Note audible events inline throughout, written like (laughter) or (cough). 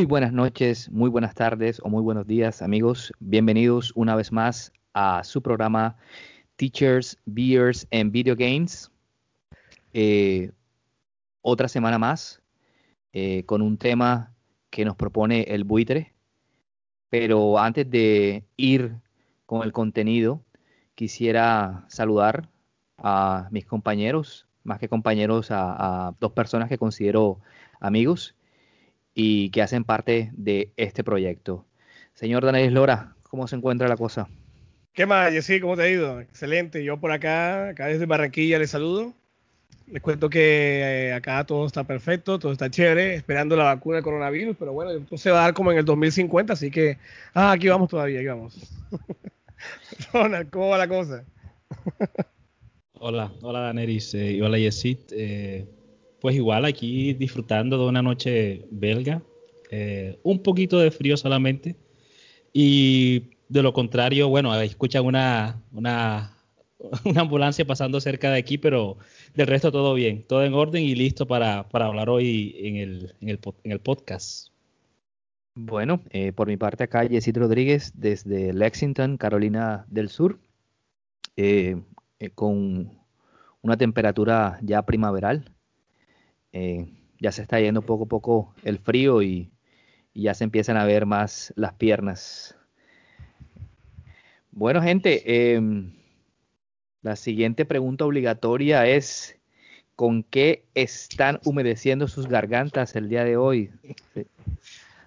Muy buenas noches, muy buenas tardes o muy buenos días amigos. Bienvenidos una vez más a su programa Teachers, Beers and Video Games. Eh, otra semana más eh, con un tema que nos propone el buitre. Pero antes de ir con el contenido, quisiera saludar a mis compañeros, más que compañeros, a, a dos personas que considero amigos y que hacen parte de este proyecto. Señor Daniel Lora, ¿cómo se encuentra la cosa? ¿Qué más, Jessy? ¿Cómo te ha ido? Excelente. Yo por acá, acá desde Barranquilla, les saludo. Les cuento que eh, acá todo está perfecto, todo está chévere, esperando la vacuna del coronavirus, pero bueno, esto se va a dar como en el 2050, así que, ah, aquí vamos todavía, aquí vamos. (laughs) Ronald, ¿cómo va la cosa? hola, hola Daneris eh, y hola Yesit. Eh, pues igual aquí disfrutando de una noche belga, eh, un poquito de frío solamente. Y de lo contrario, bueno, escuchan una, una, (laughs) una, ambulancia pasando cerca de aquí, pero del resto todo bien, todo en orden y listo para, para hablar hoy en el, en el, en el podcast. Bueno, eh, por mi parte acá, Yesid Rodríguez desde Lexington, Carolina del Sur, eh, con una temperatura ya primaveral, eh, ya se está yendo poco a poco el frío y, y, ya se empiezan a ver más las piernas. Bueno, gente, eh, la siguiente pregunta obligatoria es, ¿con qué están humedeciendo sus gargantas el día de hoy?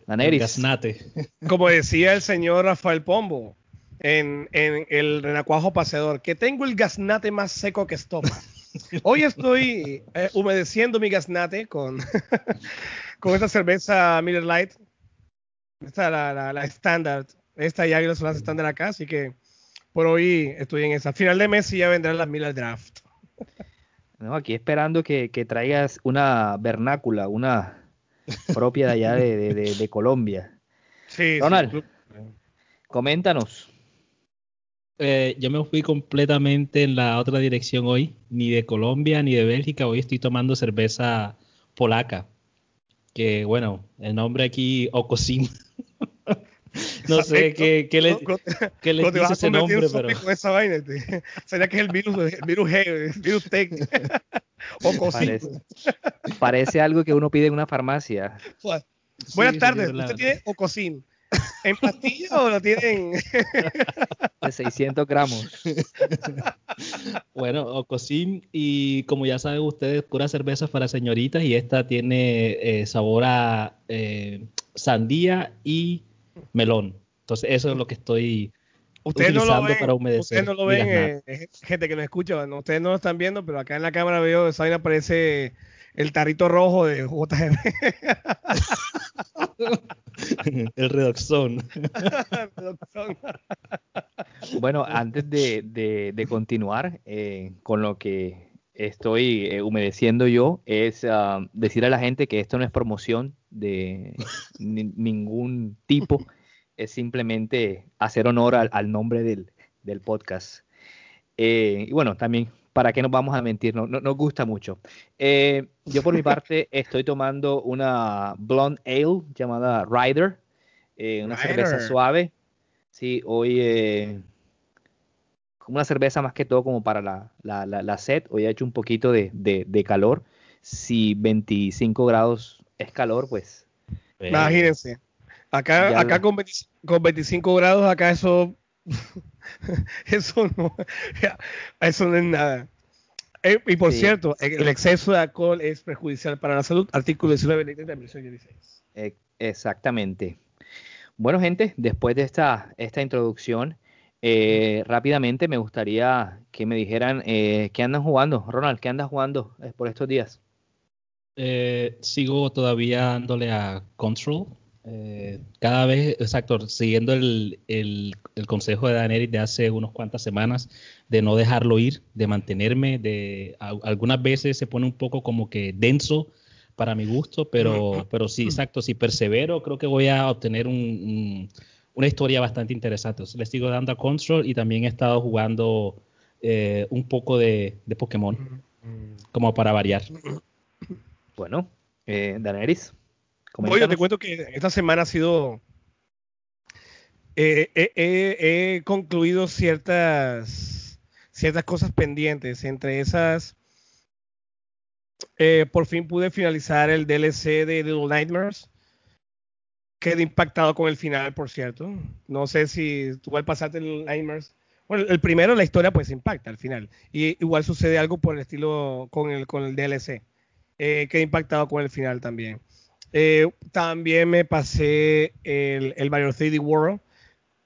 Daneris. (laughs) Como decía el señor Rafael Pombo en, en el renacuajo paseador, que tengo el gaznate más seco que estopa. Hoy estoy eh, humedeciendo mi gaznate con, (laughs) con esta cerveza Miller Light. Esta la, estándar. Esta ya son las estándar acá, así que por hoy estoy en esa. Final de mes y ya vendrán las Miller Draft. No, aquí esperando que, que traigas una vernácula, una propia de allá de, de, de, de Colombia. (laughs) Sí, Ronald, sí. coméntanos. Eh, yo me fui completamente en la otra dirección hoy, ni de Colombia ni de Bélgica, hoy estoy tomando cerveza polaca, que bueno, el nombre aquí Okosim. (laughs) no sé qué, qué, le, qué le dice ese nombre, pero... Esa vaina, este. (laughs) Sería que es el virus, el virus G, el virus T. (laughs) Parece, parece, algo que uno pide en una farmacia. Buenas sí, tardes, ¿usted tiene Ocosim? ¿En pastilla o lo tienen? (laughs) De 600 gramos. (laughs) bueno, Ocosim y como ya saben ustedes, pura cerveza para señoritas y esta tiene eh, sabor a eh, sandía y melón. Entonces eso es lo que estoy ustedes utilizando no ven, para humedecer. Ustedes no lo ven, eh, gente que nos escucha, no, ustedes no lo están viendo, pero acá en la cámara veo, esa vaina aparece el tarrito rojo de JGB. (laughs) el (laughs) redoxón. bueno, antes de, de, de continuar eh, con lo que estoy eh, humedeciendo yo, es uh, decir a la gente que esto no es promoción de ningún tipo, es simplemente hacer honor al, al nombre del, del podcast. Eh, y bueno, también ¿para qué nos vamos a mentir? No, no nos gusta mucho. Eh, yo por mi (laughs) parte estoy tomando una blonde ale llamada Rider, eh, una Rider. cerveza suave. Sí, hoy eh, una cerveza más que todo como para la, la, la, la sed. Hoy ha hecho un poquito de, de, de, calor. Si 25 grados es calor, pues... Imagínense. Acá, acá con, 20, con 25 grados, acá eso (laughs) eso no, eso no es nada. Eh, y por sí, cierto, el exceso de alcohol es perjudicial para la salud. Artículo 19 de la versión 16. Eh, exactamente. Bueno, gente, después de esta, esta introducción, eh, rápidamente me gustaría que me dijeran eh, qué andan jugando. Ronald, ¿qué andas jugando por estos días? sigo todavía dándole a Control. Eh, cada vez, exacto, siguiendo el, consejo de Daenerys de hace unas cuantas semanas, de no dejarlo ir, de mantenerme, de algunas veces se pone un poco como que denso para mi gusto, pero, pero sí, exacto, si persevero, creo que voy a obtener una historia bastante interesante. les sigo dando a Control y también he estado jugando eh, un poco de, Pokémon, como para variar. Bueno, eh, Daenerys. Oye, te cuento que esta semana ha sido. Eh, he concluido ciertas, ciertas cosas pendientes. Entre esas, eh, por fin pude finalizar el DLC de Little Nightmares. Quedé impactado con el final, por cierto. No sé si tú al pasarte Little Nightmares. Bueno, el primero, la historia, pues impacta al final. Y igual sucede algo por el estilo con el, con el DLC. Eh, quedé impactado con el final también. Eh, también me pasé el, el Mario 3D World.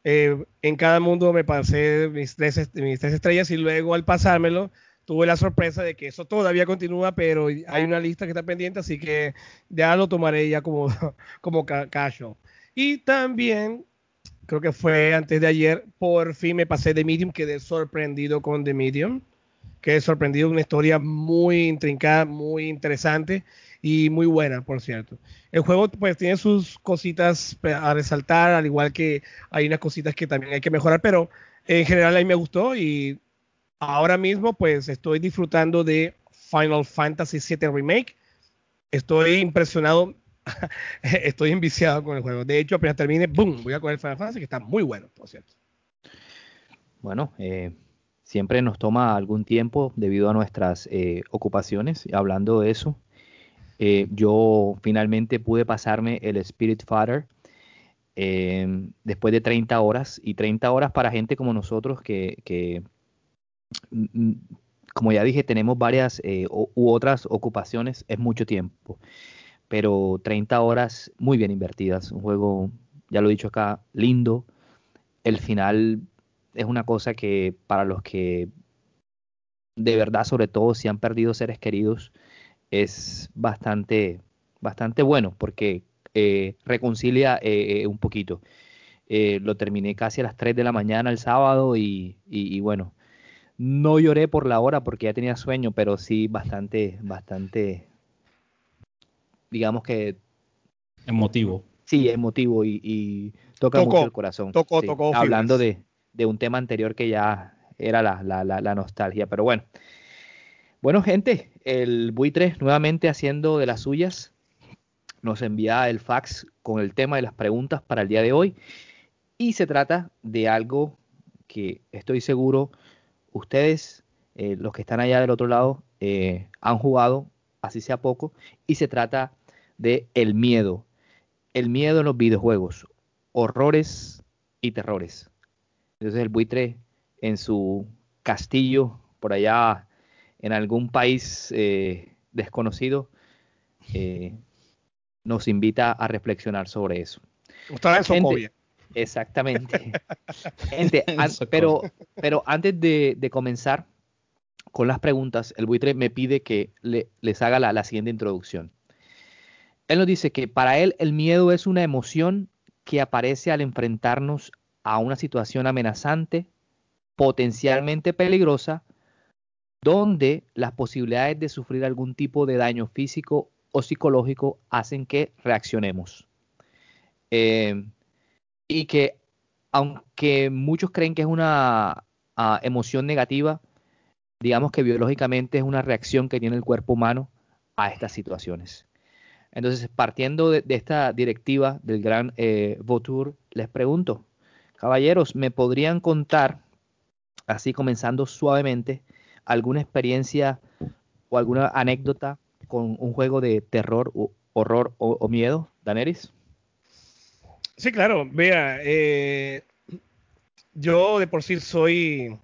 Eh, en cada mundo me pasé mis tres, mis tres estrellas y luego al pasármelo tuve la sorpresa de que eso todavía continúa, pero hay una lista que está pendiente, así que ya lo tomaré ya como, (laughs) como. Y también, creo que fue antes de ayer, por fin me pasé de Medium, quedé sorprendido con The Medium, quedé sorprendido, una historia muy intrincada, muy interesante y muy buena, por cierto. El juego pues tiene sus cositas a resaltar, al igual que hay unas cositas que también hay que mejorar, pero en general a mí me gustó y ahora mismo pues estoy disfrutando de Final Fantasy VII Remake. Estoy impresionado, (laughs) estoy enviciado con el juego. De hecho, apenas termine, ¡boom! Voy a coger Final Fantasy, que está muy bueno, por cierto. Bueno, eh, siempre nos toma algún tiempo debido a nuestras eh, ocupaciones. Hablando de eso, eh, yo finalmente pude pasarme el Spirit Fighter em, después de 30 horas y 30 horas para gente como nosotros que, mm, mm, como ya dije, tenemos varias eh, u otras ocupaciones, es mucho tiempo, pero 30 horas muy bien invertidas, un juego, ya lo he dicho acá, lindo, el final es una cosa que para los que de verdad, sobre todo si han perdido seres queridos, es bastante, bastante bueno porque eh, reconcilia eh, eh, un poquito. lo terminé casi a las 3 de la mañana el sábado y, bueno, no lloré por la hora porque ya tenía sueño, pero sí bastante, bastante, digamos que... Emotivo. Sí, emotivo y, toca mucho el corazón. Tocó, tocó. Hablando de, de, un tema anterior que ya era la, la, la nostalgia, pero bueno. Bueno, gente, el buitre nuevamente haciendo de las suyas. Nos envía el fax con el tema de las preguntas para el día de hoy. Y se trata de algo que estoy seguro ustedes, eh, los que están allá del otro lado, eh, han jugado, así sea poco. Y se trata de el miedo. El miedo en los videojuegos. Horrores y terrores. Entonces el buitre en su castillo por allá en algún país eh, desconocido, eh, nos invita a reflexionar sobre eso. en Exactamente. (laughs) Gente, pero, pero antes de, comenzar con las preguntas, el buitre me pide que le, les haga la, la siguiente introducción. Él nos dice que para él el miedo es una emoción que aparece al enfrentarnos a una situación amenazante, potencialmente peligrosa donde las posibilidades de sufrir algún tipo de daño físico o psicológico hacen que reaccionemos. Eh, y que aunque muchos creen que es una ah, emoción negativa, digamos que biológicamente es una reacción que tiene el cuerpo humano a estas situaciones. Entonces, partiendo de, esta directiva del gran eh, Vautour, les pregunto, caballeros, ¿me podrían contar, así comenzando suavemente, alguna experiencia o alguna anécdota con un juego de terror, horror o, miedo, Daneris? Sí, claro. Vea, eh, yo de por sí soy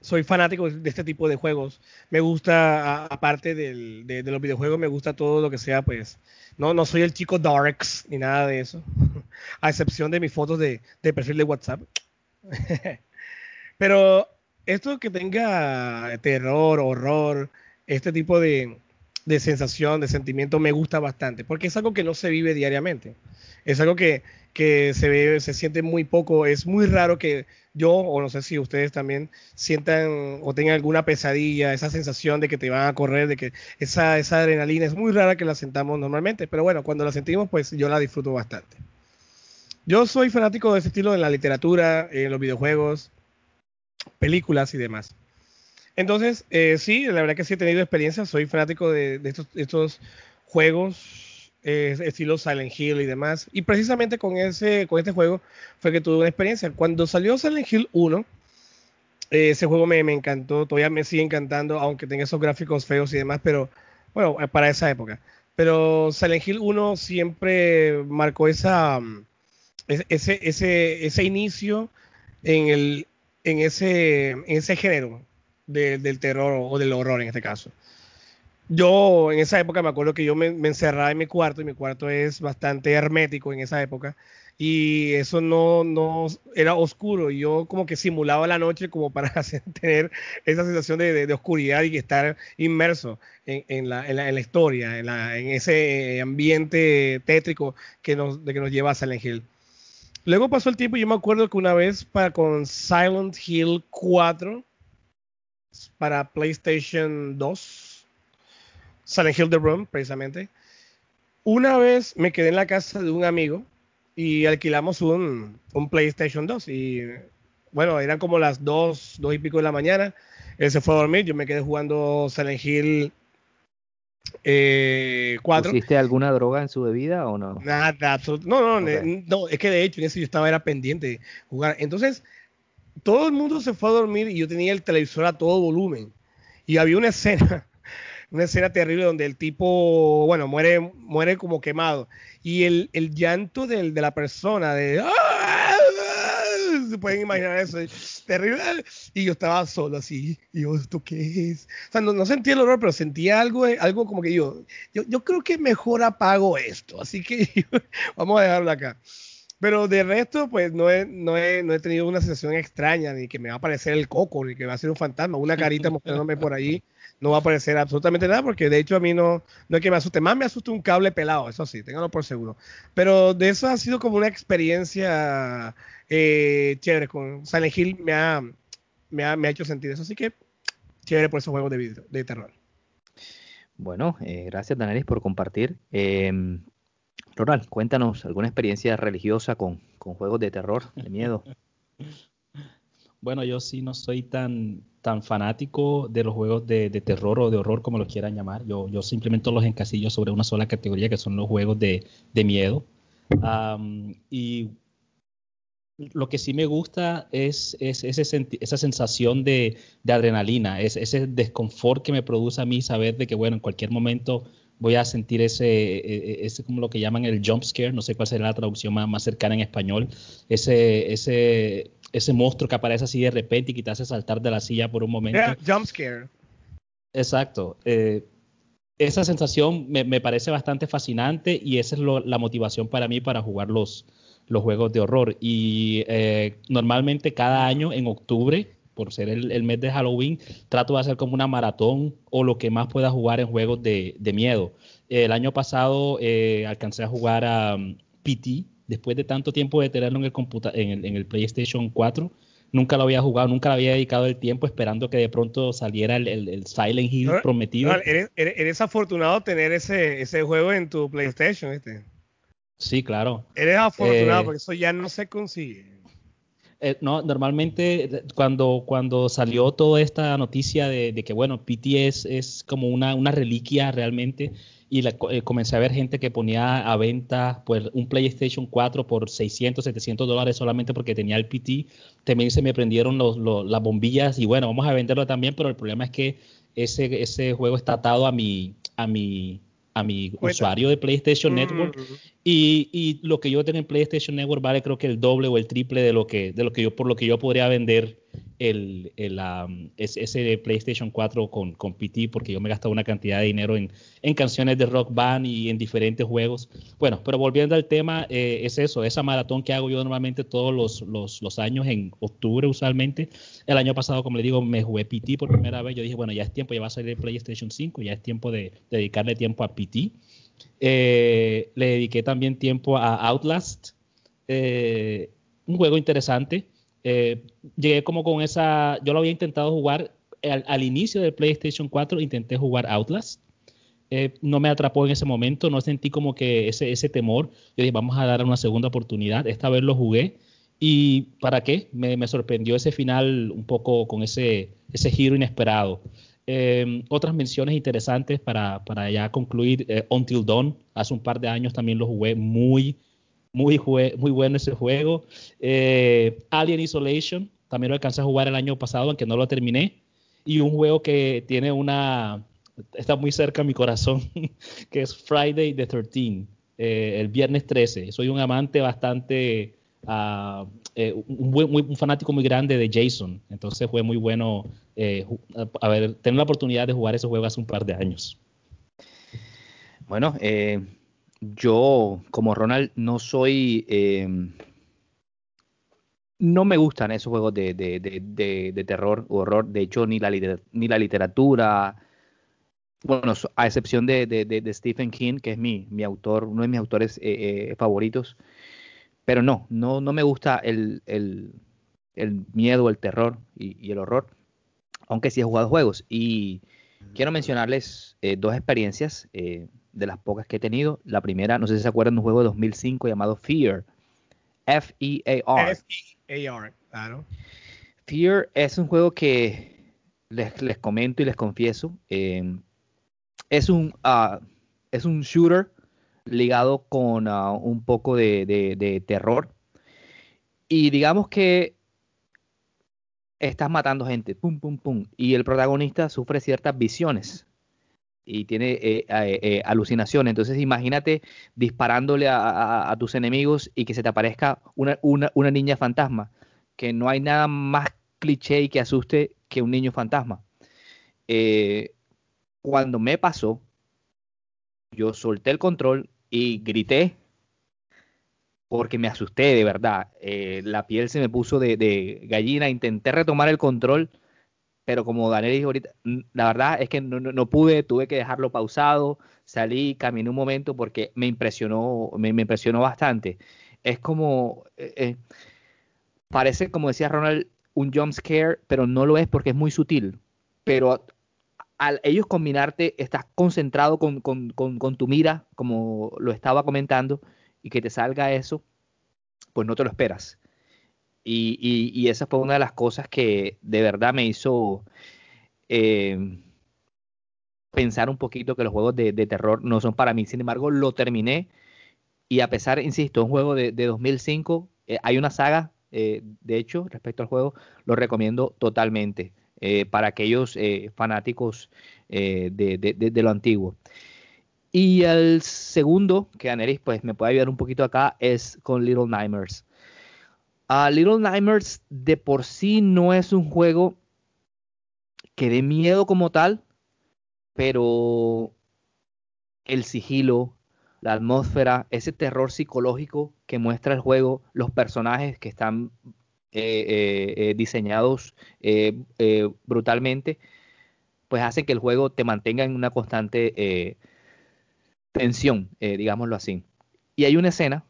soy fanático de este tipo de juegos. Me gusta, aparte de, los videojuegos, me gusta todo lo que sea, pues, no, no soy el chico darks ni nada de eso, (laughs) a excepción de mis fotos de perfil de WhatsApp. (laughs) Pero esto que tenga terror, horror, este tipo de, sensación, de sentimiento, me gusta bastante, porque es algo que no se vive diariamente. Es algo que, que se ve, se siente muy poco. Es muy raro que yo, o no sé si ustedes también sientan o tengan alguna pesadilla, esa sensación de que te van a correr, de que esa, esa adrenalina es muy rara que la sentamos normalmente, pero bueno, cuando la sentimos, pues yo la disfruto bastante. Yo soy fanático de ese estilo en la literatura, en los videojuegos, películas y demás. Entonces, eh, sí, la verdad que sí he tenido experiencia, soy fanático de, estos, juegos eh, estilo Silent Hill y demás. Y precisamente con, ese, con este juego fue que tuve una experiencia. Cuando salió Silent Hill 1, eh, ese juego me, me, encantó, todavía me sigue encantando, aunque tenga esos gráficos feos y demás, pero bueno, para esa época. Pero Silent Hill 1 siempre marcó esa, mm, ese, ese, ese inicio en, el, en, ese, en ese género del terror o del horror en este caso. Yo en esa época me acuerdo que yo me, encerraba en mi cuarto y mi cuarto es bastante hermético en esa época y eso no, no era oscuro. Y yo como que simulaba la noche como para (laughs) tener esa sensación de, de, oscuridad y estar inmerso en, en, la, en, la, historia, en, en, ese ambiente tétrico que nos, de que nos lleva a Silent Hill. Luego pasó el tiempo y yo me acuerdo que una vez para con Silent Hill 4 para PlayStation 2, Silent Hill The Room precisamente. Una vez me quedé en la casa de un amigo y alquilamos un, un PlayStation 2 y bueno, eran como las 2, 2 y pico de la mañana. Él se fue a dormir, yo me quedé jugando Silent Hill eh, cuatro. ¿Hiciste alguna droga en su bebida o no? Nada, no, no, no, es que de hecho en eso yo estaba era pendiente de jugar. Entonces, todo el mundo se fue a dormir y yo tenía el televisor a todo volumen. Y había una escena, (laughs) una escena terrible donde el tipo, bueno, muere, muere como quemado. Y el, el llanto del, de la persona, de... ¡Ah! Se pueden imaginar eso, terrible. Y yo estaba solo así, y yo, ¿esto qué es? O sea, no, sentía el horror, pero sentía algo, algo como que yo, yo, yo creo que mejor apago esto, así que (laughs) vamos a dejarlo acá. Pero de resto, pues no he, no, he, no he tenido una sensación extraña, ni que me va a aparecer el coco, ni que va a ser un fantasma, una carita (laughs) mostrándome por ahí. No va a aparecer absolutamente nada, porque de hecho a mí no, no es que me asuste. Más me asusta un cable pelado, eso sí, ténganlo por seguro. Pero de eso ha sido como una experiencia eh, chévere. Con Silent Hill me ha, me, ha, me ha hecho sentir eso. Así que chévere por esos juegos de, video, de terror. Bueno, eh, gracias Danelis por compartir. Eh, Ronald, cuéntanos alguna experiencia religiosa con, con juegos de terror, de miedo. (laughs) Bueno, yo sí no soy tan, tan fanático de los juegos de, de, terror o de horror, como los quieran llamar. Yo, yo simplemente los encasillo sobre una sola categoría, que son los juegos de, de miedo. Y lo que sí me gusta es, es ese, esa sensación de, de adrenalina, es, ese desconfort que me produce a mí saber de que, bueno, en cualquier momento voy a sentir ese, e, e, ese como lo que llaman el jump scare, no sé cuál será la traducción más, más cercana en español, ese, ese, ese monstruo que aparece así de repente y que te hace saltar de la silla por un momento. jump scare. Exacto. Eh, esa sensación me, me, parece bastante fascinante y esa es lo, la motivación para mí para jugar los, los juegos de horror. Y eh, normalmente cada año en octubre por ser el, mes de Halloween, trato de hacer como una maratón o lo que más pueda jugar en juegos de, miedo. El año pasado eh, alcancé a jugar a um, PT, después de tanto tiempo de tenerlo en el, en el, en el PlayStation 4 nunca lo había jugado, nunca lo había dedicado el tiempo esperando que de pronto saliera el, el, Silent Hill prometido. eres, eres, afortunado tener ese, ese juego en tu PlayStation, ¿viste? Sí, claro. Eres afortunado eh, porque eso ya no se consigue. Eh, no, normalmente eh, cuando, cuando salió toda esta noticia de, que, bueno, PT es, como una, una, reliquia realmente, y eh, comencé a ver gente que ponía a venta pues, un PlayStation 4 por 600, 700 dólares solamente porque tenía el PT, también se me prendieron los, las bombillas y bueno, vamos a venderlo también, pero el problema es que ese, ese juego está atado a mi, a mi a mi usuario de PlayStation Network mm. y, y, lo que yo tengo en PlayStation Network vale creo que el doble o el triple de lo que de lo que yo por lo que yo podría vender el, el ese PlayStation 4 con, con PT porque yo me he gastado una cantidad de dinero en, en, canciones de rock band y en diferentes juegos. Bueno, pero volviendo al tema, eh, es eso, esa maratón que hago yo normalmente todos los, los, años en octubre usualmente. El año pasado, como le digo, me jugué PT por primera vez. Yo dije, bueno, ya es tiempo, ya va a salir PlayStation 5, ya es tiempo de dedicarle tiempo a PT. le dediqué también tiempo a Outlast, un juego interesante. Llegué como con esa, yo lo había intentado jugar al, inicio del PlayStation 4, intenté jugar Outlast. no me atrapó en ese momento, no sentí como que ese, ese temor. Yo dije, vamos a dar una segunda oportunidad. Esta vez lo jugué ¿Y para qué? Me, sorprendió ese final un poco con ese, ese giro inesperado. Em, otras menciones interesantes para, para ya concluir, eh, Until Dawn, hace un par de años también lo jugué muy, muy, muy bueno ese juego. Eh, Alien Isolation, también lo alcancé a jugar el año pasado, aunque no lo terminé. Y un juego que tiene una, está muy cerca a mi corazón, (laughs) que es Friday the 13, eh, el viernes 13. Soy un amante bastante eh, un, fanático muy grande de Jason. Entonces fue muy bueno eh, a ver, tener la oportunidad de jugar ese juego hace un par de años. Bueno, eh, yo como Ronald no soy... no me gustan esos juegos de, terror o horror. De hecho, ni la, literatura, bueno, a excepción de, Stephen King, que es mi, mi autor, uno de mis autores favoritos, pero no, no, no me gusta el, miedo, el terror y, el horror, aunque sí he jugado juegos. Y quiero mencionarles eh, dos experiencias eh, de las pocas que he tenido. La primera, no sé si se acuerdan de un juego de 2005 llamado Fear. F-E-A-R. F-E-A-R, claro. Fear es un juego que les, les comento y les confieso. Eh, es, un, uh, es un shooter ligado con ah, un poco de, terror. Y digamos que estás matando gente, pum, pum, pum. Y el protagonista sufre ciertas visiones y tiene eh, eh, eh, alucinaciones. Entonces imagínate disparándole a, tus enemigos y que se te aparezca una, una, niña fantasma, que no hay nada más cliché y que asuste que un niño fantasma. cuando me pasó, yo solté el control y grité porque me asusté de verdad. La piel se me puso de, gallina, intenté retomar el control, pero como Daniel dijo ahorita, la verdad es que no, pude, tuve que dejarlo pausado, salí, caminé un momento porque me impresionó, me, impresionó bastante. Es como, eh, eh, parece como decía Ronald, un jump scare, pero no lo es porque es muy sutil. Pero al ellos combinarte, estás concentrado con, tu mira, como lo estaba comentando, y que te salga eso, pues no te lo esperas. Y, esa fue una de las cosas que de verdad me hizo eh, pensar un poquito que los juegos de, terror no son para mí. Sin embargo, lo terminé y a pesar, insisto, un juego de, 2005, eh, hay una saga, eh, de hecho, respecto al juego, lo recomiendo totalmente. Para aquellos fanáticos de, lo antiguo. Y el segundo, que Aneris pues me puede ayudar un poquito acá, es con Little Nightmares. Little Nightmares de por sí no es un juego que dé miedo como tal, pero el sigilo, la atmósfera, ese terror psicológico que muestra el juego, los personajes que están eh, eh, eh, diseñados brutalmente, pues hacen que el juego te mantenga en una constante tensión, digámoslo así. Y hay una escena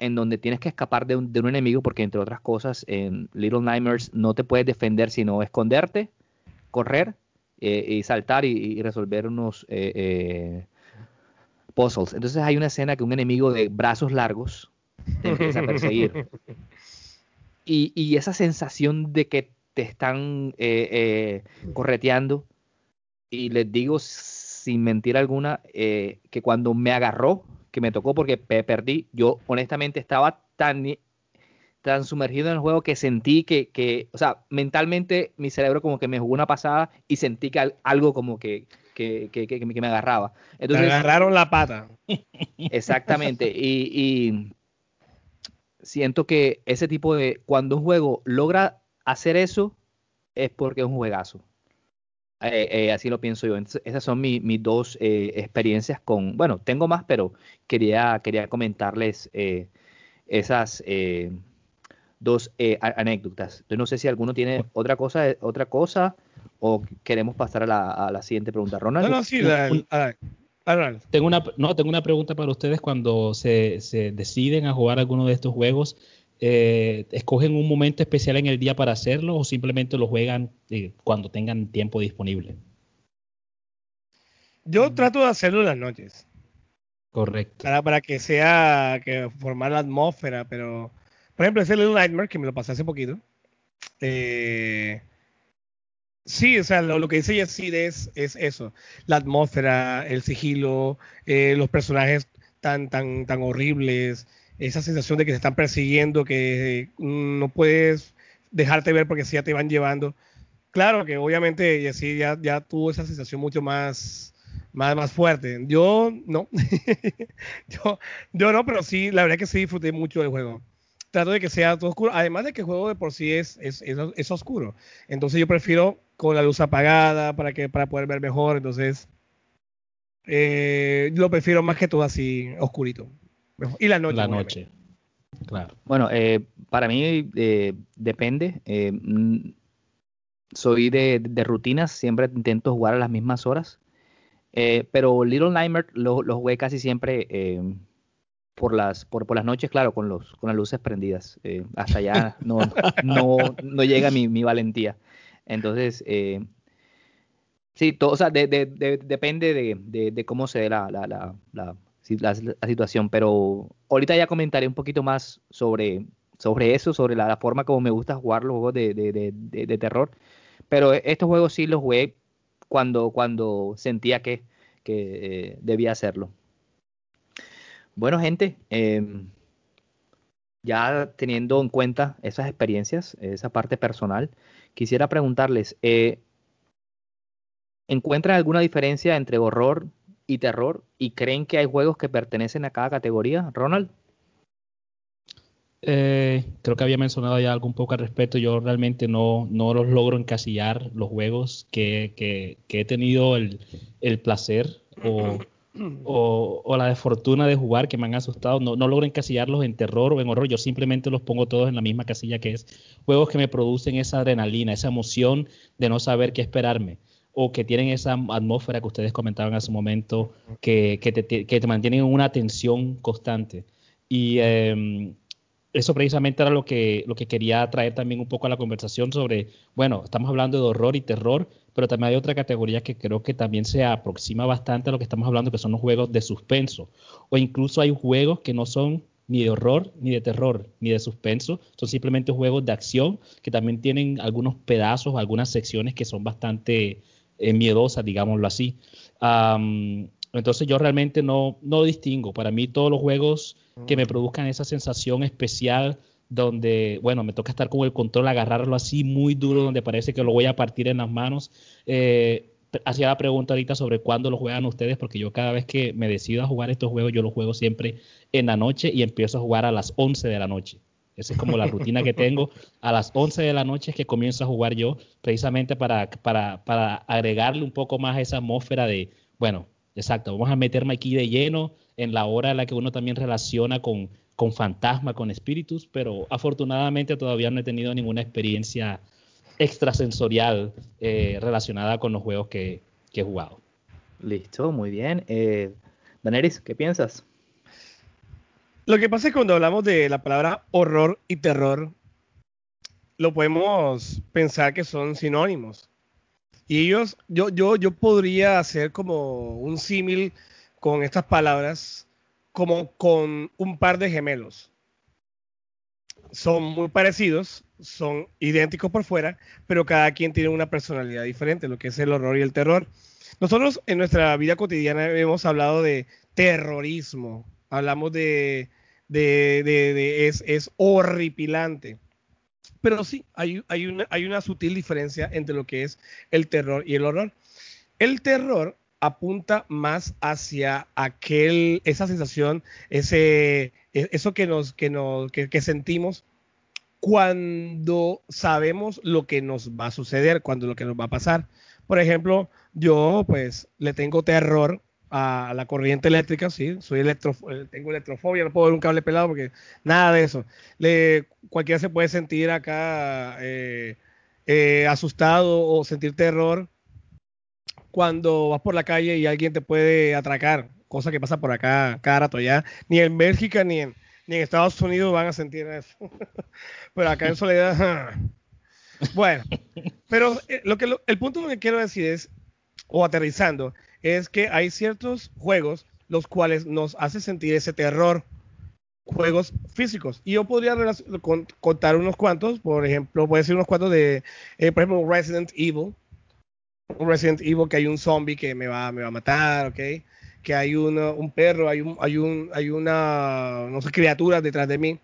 en donde tienes que escapar de un, enemigo, porque entre otras cosas, en Little Nightmares no te puedes defender sino esconderte, correr y saltar y, resolver unos puzzles. Entonces hay una escena que un enemigo de brazos largos te empieza a perseguir. (laughs) y, esa sensación de que te están eh, eh, correteando, y les digo sin mentir alguna, eh, que cuando me agarró, que me tocó porque perdí, yo honestamente estaba tan, tan sumergido en el juego que sentí que, que, o sea, mentalmente mi cerebro como que me jugó una pasada y sentí que algo como que, que, que, que me agarraba. Entonces, me agarraron la pata. (laughs) Exactamente. y, siento que ese tipo de, cuando un juego logra hacer eso, es porque es un juegazo. Eh, eh, así lo pienso yo. esas son mis dos eh, experiencias con, bueno, tengo más, pero quería, quería comentarles esas dos anécdotas. Yo no sé si alguno tiene otra cosa, otra cosa o queremos pasar a la, siguiente pregunta. Ronald. No, no, sí, Tengo una, no, tengo una pregunta para ustedes cuando se, se deciden a jugar alguno de estos juegos. Eh, ¿Escogen un momento especial en el día para hacerlo o simplemente lo juegan eh, cuando tengan tiempo disponible? Yo trato de hacerlo en las noches. Correcto. Para, para que sea, que formar la atmósfera, pero, por ejemplo, ese Little Nightmare que me lo pasé hace poquito. Eh, sí, o sea, lo, que dice Yesid es, es eso, la atmósfera, el sigilo, eh, los personajes tan, tan, tan horribles, esa sensación de que te están persiguiendo, que no puedes dejarte ver porque si ya te van llevando. Claro que obviamente Yesid ya, ya tuvo esa sensación mucho más más, más fuerte. Yo no. (laughs) yo, yo no, pero sí, la verdad que sí disfruté mucho del juego. Trato de que sea todo oscuro. Además de que el juego de por sí es, es, es, oscuro. Entonces yo prefiero con la luz apagada para, que, para poder ver mejor. Entonces, eh, lo prefiero más que todo así, oscurito. Y la noche. La noche. Claro. Bueno, eh, para mí eh, depende. Mm, soy de, de, rutinas, siempre intento jugar a las mismas horas. Eh, pero Little Nightmare lo, lo, jugué casi siempre eh, por, las, por, por, las noches, claro, con, los, con las luces prendidas. Eh, hasta allá (laughs) no, no, no llega mi, mi valentía. Entonces, sí, todo, o sea, de, de, depende de, de, cómo se dé la, la, la, la, situación. Pero ahorita ya comentaré un poquito más sobre, sobre eso, sobre la, forma como me gusta jugar los juegos de, terror. Pero estos juegos sí los jugué cuando, cuando sentía que, que eh, debía hacerlo. Bueno, gente, em, ya teniendo en cuenta esas experiencias, esa parte personal, quisiera preguntarles, eh, ¿encuentran alguna diferencia entre horror y terror y creen que hay juegos que pertenecen a cada categoría? Ronald. Eh, creo que había mencionado ya algo un poco al respecto. Yo realmente no, no los logro encasillar los juegos que, que, he tenido el, el placer o, o, o, la desfortuna de jugar que me han asustado. No, no logro encasillarlos en terror o en horror. Yo simplemente los pongo todos en la misma casilla que es juegos que me producen esa adrenalina, esa emoción de no saber qué esperarme o que tienen esa atmósfera que ustedes comentaban hace un momento, que, que, te, que te mantienen en una tensión constante. Y eh, eso precisamente era lo que, lo que quería traer también un poco a la conversación sobre, bueno, estamos hablando de horror y terror, pero también hay otra categoría que creo que también se aproxima bastante a lo que estamos hablando, que son los juegos de suspenso. O incluso hay juegos que no son ni de horror, ni de terror, ni de suspenso, son simplemente juegos de acción que también tienen algunos pedazos, algunas secciones que son bastante eh, miedosas, digámoslo así. entonces yo realmente no, no distingo. Para mí todos los juegos que me produzcan esa sensación especial donde, bueno, me toca estar con el control, agarrarlo así muy duro, donde parece que lo voy a partir en las manos. Eh, hacía la pregunta ahorita sobre cuándo lo juegan ustedes, porque yo cada vez que me decido a jugar estos juegos, yo los juego siempre en la noche y empiezo a jugar a las 11 de la noche. Esa es como la rutina que tengo. A las 11 de la noche es que comienzo a jugar yo, precisamente para, para, para agregarle un poco más a esa atmósfera de, bueno, exacto, vamos a meterme aquí de lleno, en la hora en la que uno también relaciona con, con fantasma, con espíritus, pero afortunadamente todavía no he tenido ninguna experiencia extrasensorial eh, relacionada con los juegos que, he jugado. Listo, muy bien. Eh, Daneris, ¿qué piensas? Lo que pasa es que cuando hablamos de la palabra horror y terror, lo podemos pensar que son sinónimos. Y ellos, yo, yo, yo podría hacer como un símil con estas palabras como con un par de gemelos. Son muy parecidos, son idénticos por fuera, pero cada quien tiene una personalidad diferente, lo que es el horror y el terror. Nosotros en nuestra vida cotidiana hemos hablado de terrorismo, hablamos de, es, horripilante. Pero sí, hay, hay, una, hay una sutil diferencia entre lo que es el terror y el horror. El terror apunta más hacia aquel, esa sensación, ese, e, eso que nos, que nos, que, sentimos cuando sabemos lo que nos va a suceder, cuando lo que nos va a pasar. Por ejemplo, yo pues le tengo terror a la corriente eléctrica, sí, soy electro, eh, tengo electrofobia, no puedo ver un cable pelado porque nada de eso. Le, cualquiera se puede sentir acá eh, eh, asustado o sentir terror cuando vas por la calle y alguien te puede atracar, cosa que pasa por acá cada rato ya. Ni en Bélgica ni en, ni en Estados Unidos van a sentir eso. (laughs) pero acá en Soledad. (laughs) bueno, pero lo que el punto que quiero decir es, o aterrizando, es que hay ciertos juegos los cuales nos hace sentir ese terror juegos físicos. Y yo podría contar unos cuantos, por ejemplo, voy a decir unos cuantos de, eh, por ejemplo, Resident Evil. Resident Evil que hay un zombie que me va, me va a matar, ¿ok? Que hay un perro, hay, un, hay, un, hay una, no sé, criatura detrás de mí.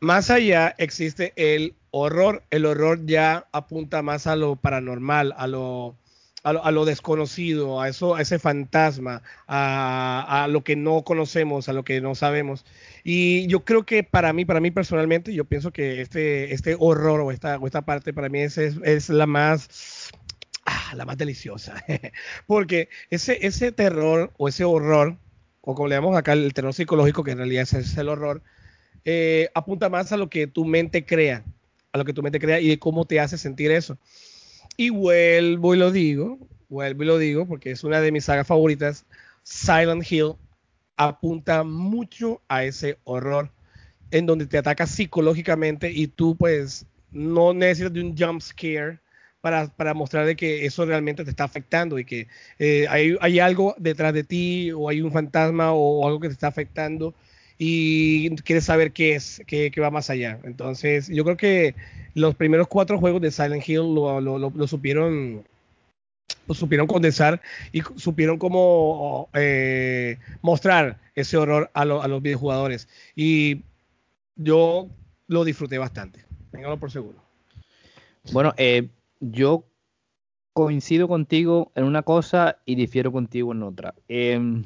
Más allá existe el horror. El horror ya apunta más a lo paranormal, a lo a lo, desconocido, a eso, a ese fantasma, a, lo que no conocemos, a lo que no sabemos. Y yo creo que para mí, para mí personalmente, yo pienso que este, este horror o esta, esta parte para mí es, es, la más ah, la más deliciosa. (laughs) Porque ese, ese terror o ese horror, o como le llamamos acá el terror psicológico, que en realidad es, el horror, eh, apunta más a lo que tu mente crea, a lo que tu mente crea y de cómo te hace sentir eso. Y vuelvo y lo digo, vuelvo y lo digo porque es una de mis sagas favoritas. Silent Hill apunta mucho a ese horror en donde te ataca psicológicamente y tú pues no necesitas de un jump scare para, para mostrar de que eso realmente te está afectando y que eh, hay, hay, algo detrás de ti o hay un fantasma o, algo que te está afectando y quieres saber qué es, qué, va más allá. Entonces yo creo que los primeros cuatro juegos de Silent Hill lo, supieron lo supieron condensar y supieron cómo eh, mostrar ese horror a, los videojugadores. Y yo lo disfruté bastante. Téngalo por seguro. Bueno, eh, yo coincido contigo en una cosa y difiero contigo en otra. Em,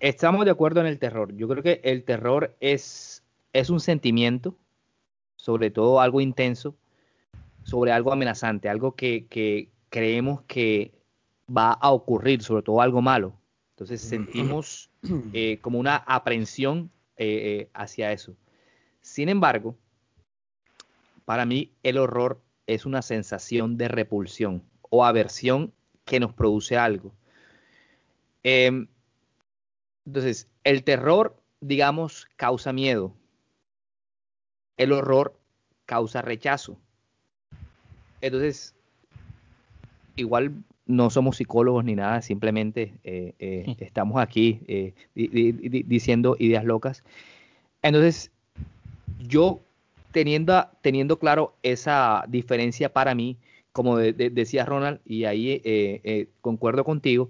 estamos de acuerdo en el terror. Yo creo que el terror es, es un sentimiento sobre todo algo intenso, sobre algo amenazante, algo que, creemos que va a ocurrir, sobre todo algo malo. Entonces sentimos (clears throat) eh, como una aprensión eh, eh, hacia eso. Sin embargo, para mí el horror es una sensación de repulsión o aversión que nos produce algo. Em, entonces, el terror, digamos, causa miedo, el horror causa rechazo. Entonces, igual no somos psicólogos ni nada, simplemente eh, eh, estamos aquí eh, diciendo ideas locas. Entonces, yo teniendo, teniendo claro esa diferencia para mí, como decía Ronald, y ahí concuerdo contigo,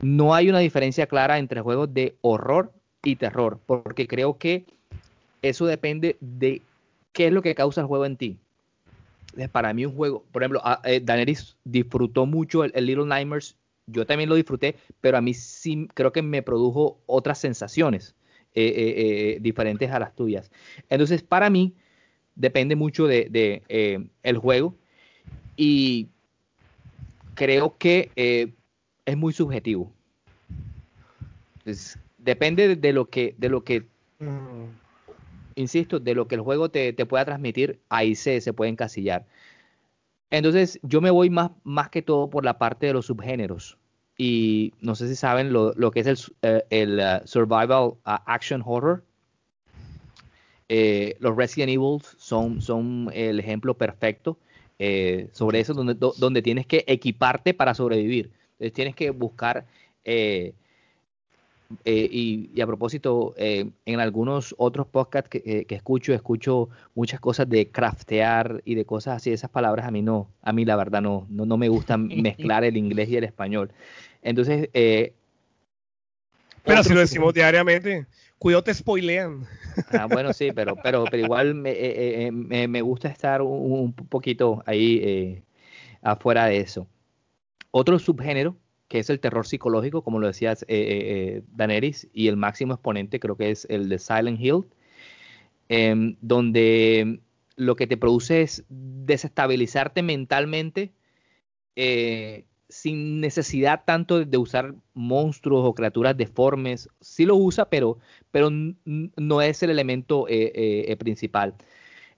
no hay una diferencia clara entre juegos de horror y terror, porque creo que eso depende de qué es lo que causa el juego en ti. Para mí un juego, por ejemplo, ah, eh, Daenerys disfrutó mucho el, Little Nightmares, yo también lo disfruté, pero a mí sí creo que me produjo otras sensaciones eh, eh, diferentes a las tuyas. Entonces, para mí depende mucho de, el juego y creo que es muy subjetivo. depende de lo que de lo que mm insisto, de lo que el juego te, pueda transmitir, ahí se, se puede encasillar. Entonces, yo me voy más, más que todo por la parte de los subgéneros. Y no sé si saben lo, que es el, eh, el uh, Survival uh, Action Horror. Eh, los Resident Evil son, son el ejemplo perfecto eh, sobre eso, donde, donde tienes que equiparte para sobrevivir. Entonces, tienes que buscar eh, y, a propósito, eh, en algunos otros podcasts eh, que, escucho, escucho muchas cosas de craftear y de cosas así. Esas palabras a mí no, a mí la verdad no, no, no me gustan (laughs) mezclar el inglés y el español. Entonces, pero si lo decimos diariamente, cuidado te spoilean. Ah, bueno, sí, pero, pero, pero igual me, me, gusta estar un poquito ahí afuera de eso. Otro subgénero que es el terror psicológico, como lo decías, eh, eh, eh, Daenerys, y el máximo exponente creo que es el de Silent Hill, em, donde lo que te produce es desestabilizarte mentalmente sin necesidad tanto de usar monstruos o criaturas deformes. Sí lo usa, pero, pero no es el elemento principal.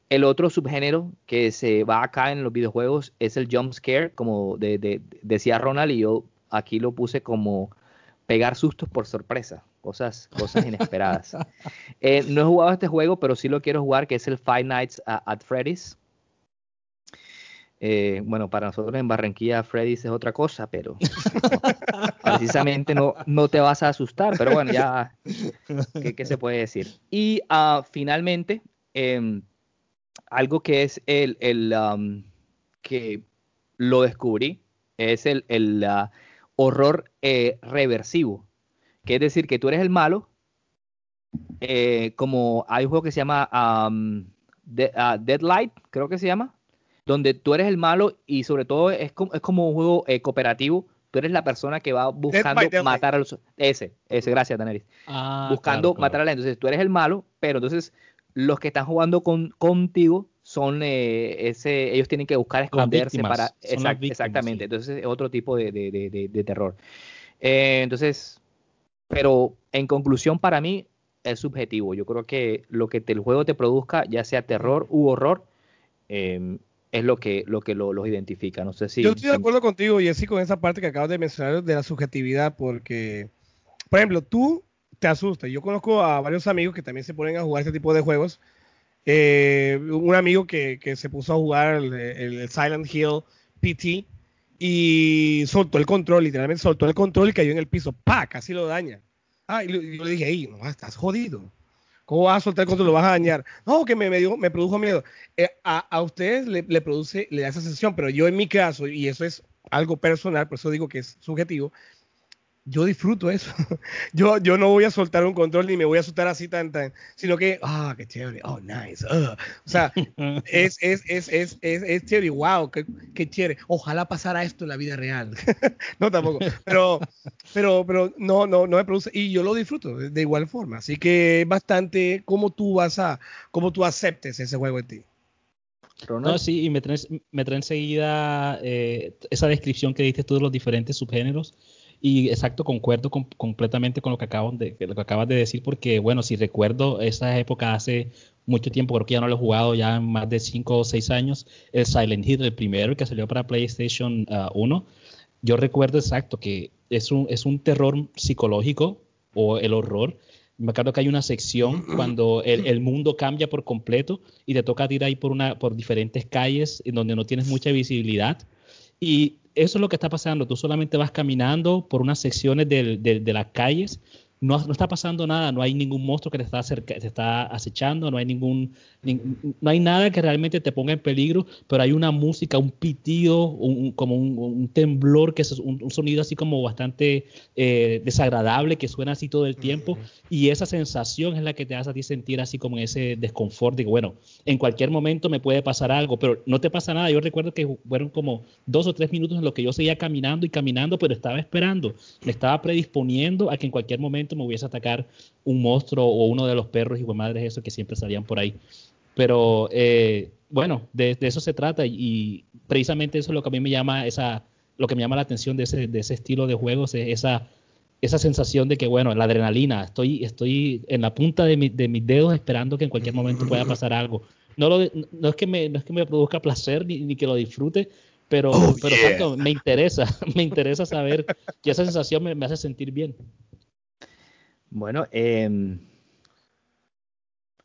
El otro subgénero que se va acá en los videojuegos es el jump scare, como decía Ronald, y yo aquí lo puse como pegar sustos por sorpresa, cosas, cosas inesperadas. (laughs) Eh, no he jugado este juego, pero sí lo quiero jugar, que es el Five Nights at Freddy's. Eh, bueno, para nosotros en Barranquilla Freddy's es otra cosa, pero (laughs) precisamente no, no te vas a asustar, pero bueno, ya, ¿qué, se puede decir? Y uh, finalmente, em, algo que es el, el um, que lo descubrí, es el, el uh, horror eh, reversivo, que es decir, que tú eres el malo, eh, como hay un juego que se llama um, uh, Deadlight, creo que se llama, donde tú eres el malo y sobre todo es como, es como un juego eh, cooperativo. Tú eres la persona que va buscando matar a los... Ese, ese, gracias, Daneris. Ah, buscando matar a la Entonces tú eres el malo, pero entonces los que están jugando con, contigo son eh, ese, ellos tienen que buscar esconderse para... exactamente, entonces es otro tipo de, de, de, terror. Eh, entonces, pero en conclusión para mí es subjetivo. Yo creo que lo que el juego te produzca, ya sea terror u horror, eh, es lo que, lo que los identifica. No sé si. Yo estoy de acuerdo contigo, Jessy, con esa parte que acabas de mencionar de la subjetividad, porque, por ejemplo, tú te asustas. Yo conozco a varios amigos que también se ponen a jugar este tipo de juegos. Eh, un amigo que, se puso a jugar el, Silent Hill PT y soltó el control, literalmente soltó el control y cayó en el piso. ¡Pah! Casi lo daña. Ah, y yo le dije, ahí, no, estás jodido. ¿Cómo vas a soltar el control? Lo vas a dañar. No, que me, me, me produjo miedo. Eh, a, a ustedes le, le, produce, le da esa sensación, pero yo en mi caso, y eso es algo personal, por eso digo que es subjetivo, yo disfruto eso. (laughs) yo, yo no voy a soltar un control ni me voy a soltar así tan, tan, sino que, ah, qué chévere, oh, nice. O sea, (laughs) es, es, es, es, es, es chévere, wow, qué, qué, chévere. Ojalá pasara esto en la vida real. (laughs) no, tampoco. Pero, pero, pero no, no, no me produce, y yo lo disfruto de, igual forma. Así que es bastante cómo tú vas a, cómo tú aceptes ese juego en ti. No, sí, y me trae, me trae enseguida eh, esa descripción que diste tú de los diferentes subgéneros y exacto, concuerdo completamente con lo que, de, lo que acabas de decir, porque bueno, si recuerdo esa época hace mucho tiempo, creo que ya no lo he jugado ya más de 5 o 6 años, el Silent Hill, el primero que salió para PlayStation 1, ah, yo recuerdo exacto que es un, es un terror psicológico o el horror. Me acuerdo que hay una sección cuando el, el, mundo cambia por completo y te toca ir ahí por, una, por diferentes calles en donde no tienes mucha visibilidad. Y eso es lo que está pasando. Tú solamente vas caminando por unas secciones de, de las calles no, no, está pasando nada, no hay ningún monstruo que te está, te está acechando, no hay ningún, no hay nada que realmente te ponga en peligro, pero hay una música, un pitido, como un, temblor, que es un, sonido así como bastante eh, desagradable, que suena así todo el tiempo, y esa sensación es la que te hace a ti sentir así como ese desconfort, digo, bueno, en cualquier momento me puede pasar algo, pero no te pasa nada, yo recuerdo que fueron como dos o tres minutos en los que yo seguía caminando y caminando, pero estaba esperando, me estaba predisponiendo a que en cualquier momento me hubiese atacar un monstruo o uno de los perros y madres esos que siempre salían por ahí. Pero eh, bueno, de, eso se trata y, precisamente eso es lo que a mí me llama esa, lo que me llama la atención de ese, de ese estilo de juegos, es esa, esa sensación de que, bueno, la adrenalina, estoy, estoy en la punta de, de mis dedos esperando que en cualquier momento pueda pasar algo. No, lo, no, es, que me, no es que me produzca placer ni, ni que lo disfrute, pero, oh, pero me interesa, (laughs) me interesa saber que esa sensación me, me hace sentir bien. Bueno, em,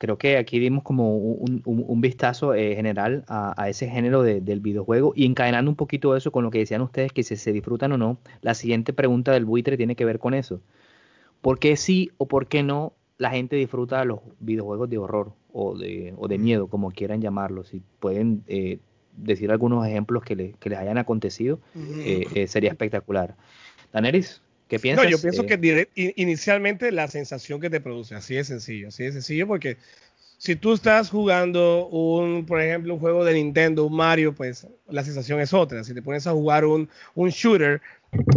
creo que aquí dimos como un, vistazo eh, general a, ese género del videojuego y encadenando un poquito eso con lo que decían ustedes, que si se disfrutan o no, la siguiente pregunta del buitre tiene que ver con eso. ¿Por qué sí o por qué no la gente disfruta los videojuegos de horror o de, o de miedo, como quieran llamarlos? Si pueden eh, decir algunos ejemplos que, les hayan acontecido, eh, sería espectacular. Daneris. ¿Qué piensas? No, yo pienso que eh, inicialmente la sensación que te produce, así de sencillo, así de sencillo, porque si tú estás jugando un, por ejemplo, un juego de Nintendo, un Mario, pues la sensación es otra. Si te pones a jugar un, un shooter,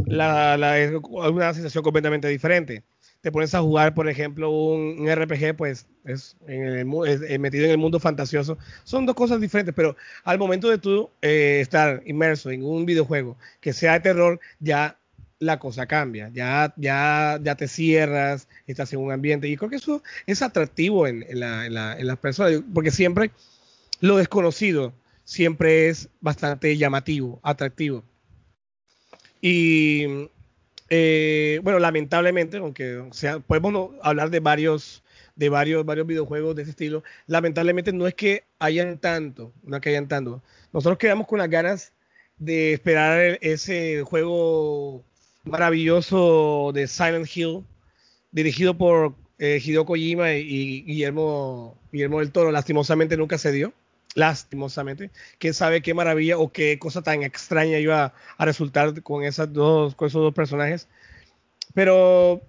la, la, es una sensación completamente diferente. Te pones a jugar, por ejemplo, un, RPG, pues es, en el, metido en el mundo fantasioso. Son dos cosas diferentes, pero al momento de tú eh, estar inmerso en un videojuego que sea de terror, ya la cosa cambia. Ya, ya, ya te cierras, estás en un ambiente. Y creo que eso es atractivo en, en, la, en, la, en las personas, porque siempre lo desconocido siempre es bastante llamativo, atractivo. Y eh, bueno, lamentablemente, aunque podemos hablar de varios, de varios, varios videojuegos de ese estilo, lamentablemente no es que hayan tanto, no es que hayan tanto. Nosotros quedamos con las ganas de esperar ese juego maravilloso de Silent Hill, dirigido por eh, Hideo Kojima y, Guillermo, Guillermo del Toro. Lastimosamente nunca se dio. Lastimosamente. Quién sabe qué maravilla o qué cosa tan extraña iba a resultar con, esas dos, con esos dos personajes. Pero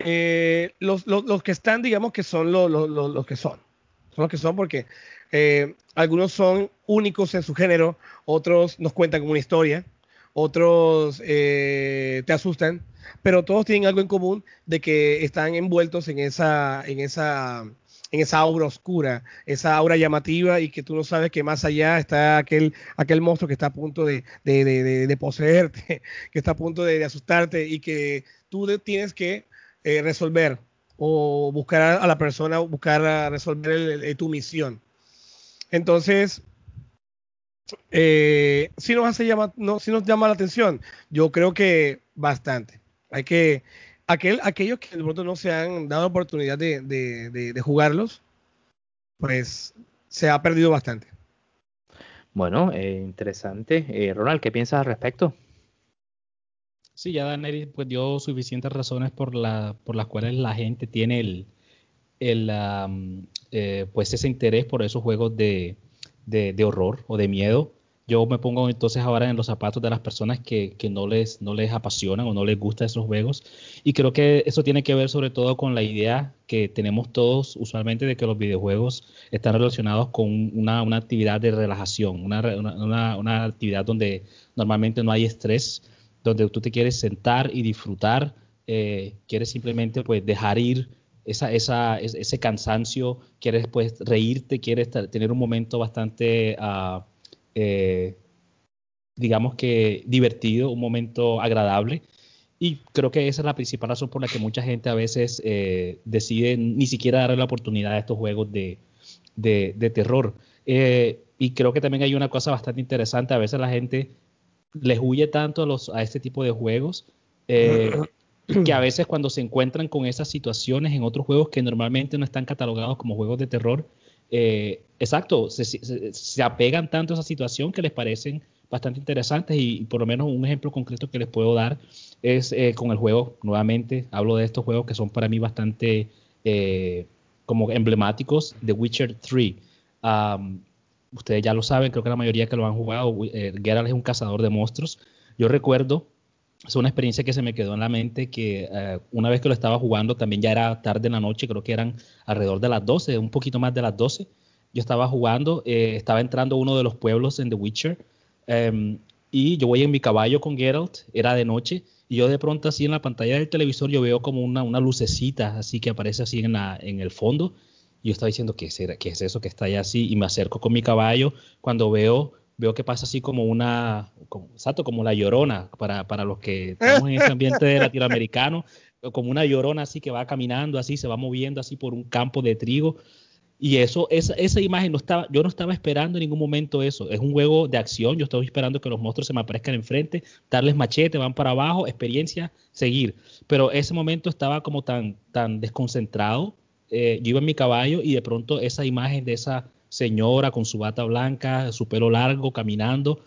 eh, los, que están, digamos que son los, los, que son. Son los que son porque eh, algunos son únicos en su género, otros nos cuentan una historia, otros eh, te asustan, pero todos tienen algo en común de que están envueltos en esa, en esa, en esa aura oscura, esa aura llamativa y que tú no sabes que más allá está aquel, aquel monstruo que está a punto de, de, poseerte, (laughs) que está a punto de, asustarte y que tú tienes que eh, resolver o buscar a, la persona, buscar resolver tu misión. Entonces, eh, si nos hace llama, no, si nos llama la atención, yo creo que bastante. Hay que, aquel, aquellos que de pronto no se han dado oportunidad de, de, jugarlos, pues se ha perdido bastante. Bueno, eh, interesante. Eh, Ronald, ¿qué piensas al respecto? Sí, ya Daneri pues, dio suficientes razones por, la, por las cuales la gente tiene el, el eh, pues ese interés por esos juegos de, de, horror o de miedo. Yo me pongo entonces ahora en los zapatos de las personas que, que, no, les, no les apasionan o no les gustan esos juegos. Y creo que eso tiene que ver sobre todo con la idea que tenemos todos usualmente de que los videojuegos están relacionados con una, una actividad de relajación, una, una, una, actividad donde normalmente no hay estrés, donde tú te quieres sentar y disfrutar, eh, quieres simplemente pues dejar ir esa, ese cansancio, quieres pues reírte, quieres tener un momento bastante, uh, eh, digamos que divertido, un momento agradable. Y creo que esa es la principal razón por la que mucha gente a veces eh, decide ni siquiera darle la oportunidad a estos juegos de, de, terror. Eh, y creo que también hay una cosa bastante interesante. A veces la gente les huye tanto a, a este tipo de juegos (clears throat) que a (clears throat) veces cuando se encuentran con esas situaciones en otros juegos que normalmente no están catalogados como juegos de terror, eh, exacto, se, apegan tanto a esa situación que les parecen bastante interesantes y, por lo menos un ejemplo concreto que les puedo dar es eh, con el juego, nuevamente hablo de estos juegos que son para mí bastante eh, como emblemáticos, The Witcher 3. ustedes ya lo saben, creo que la mayoría que lo han jugado, Geralt es un cazador de monstruos. Yo recuerdo es una experiencia que se me quedó en la mente que eh, una vez que lo estaba jugando también ya era tarde en la noche, creo que eran alrededor de las 12, un poquito más de las 12. Yo estaba jugando, eh, estaba entrando uno de los pueblos en The Witcher em, y yo voy en mi caballo con Geralt, era de noche y yo de pronto así en la pantalla del televisor yo veo como una, una lucecita así que aparece así en, la, en el fondo. Y yo estaba diciendo, ¿qué es, ¿qué es eso que está ahí así? Y me acerco con mi caballo cuando veo veo que pasa así como una, exacto, como la llorona, para, para los que (laughs) estamos en ese ambiente latinoamericano, como una llorona así que va caminando así, se va moviendo así por un campo de trigo. Y eso, esa, esa imagen no estaba, yo no estaba esperando en ningún momento eso. Es un juego de acción, yo estaba esperando que los monstruos se me aparezcan enfrente, darles machete, van para abajo, experiencia, seguir. Pero ese momento estaba como tan, tan desconcentrado. Eh, yo iba en mi caballo y de pronto esa imagen de esa señora con su bata blanca, su pelo largo, caminando.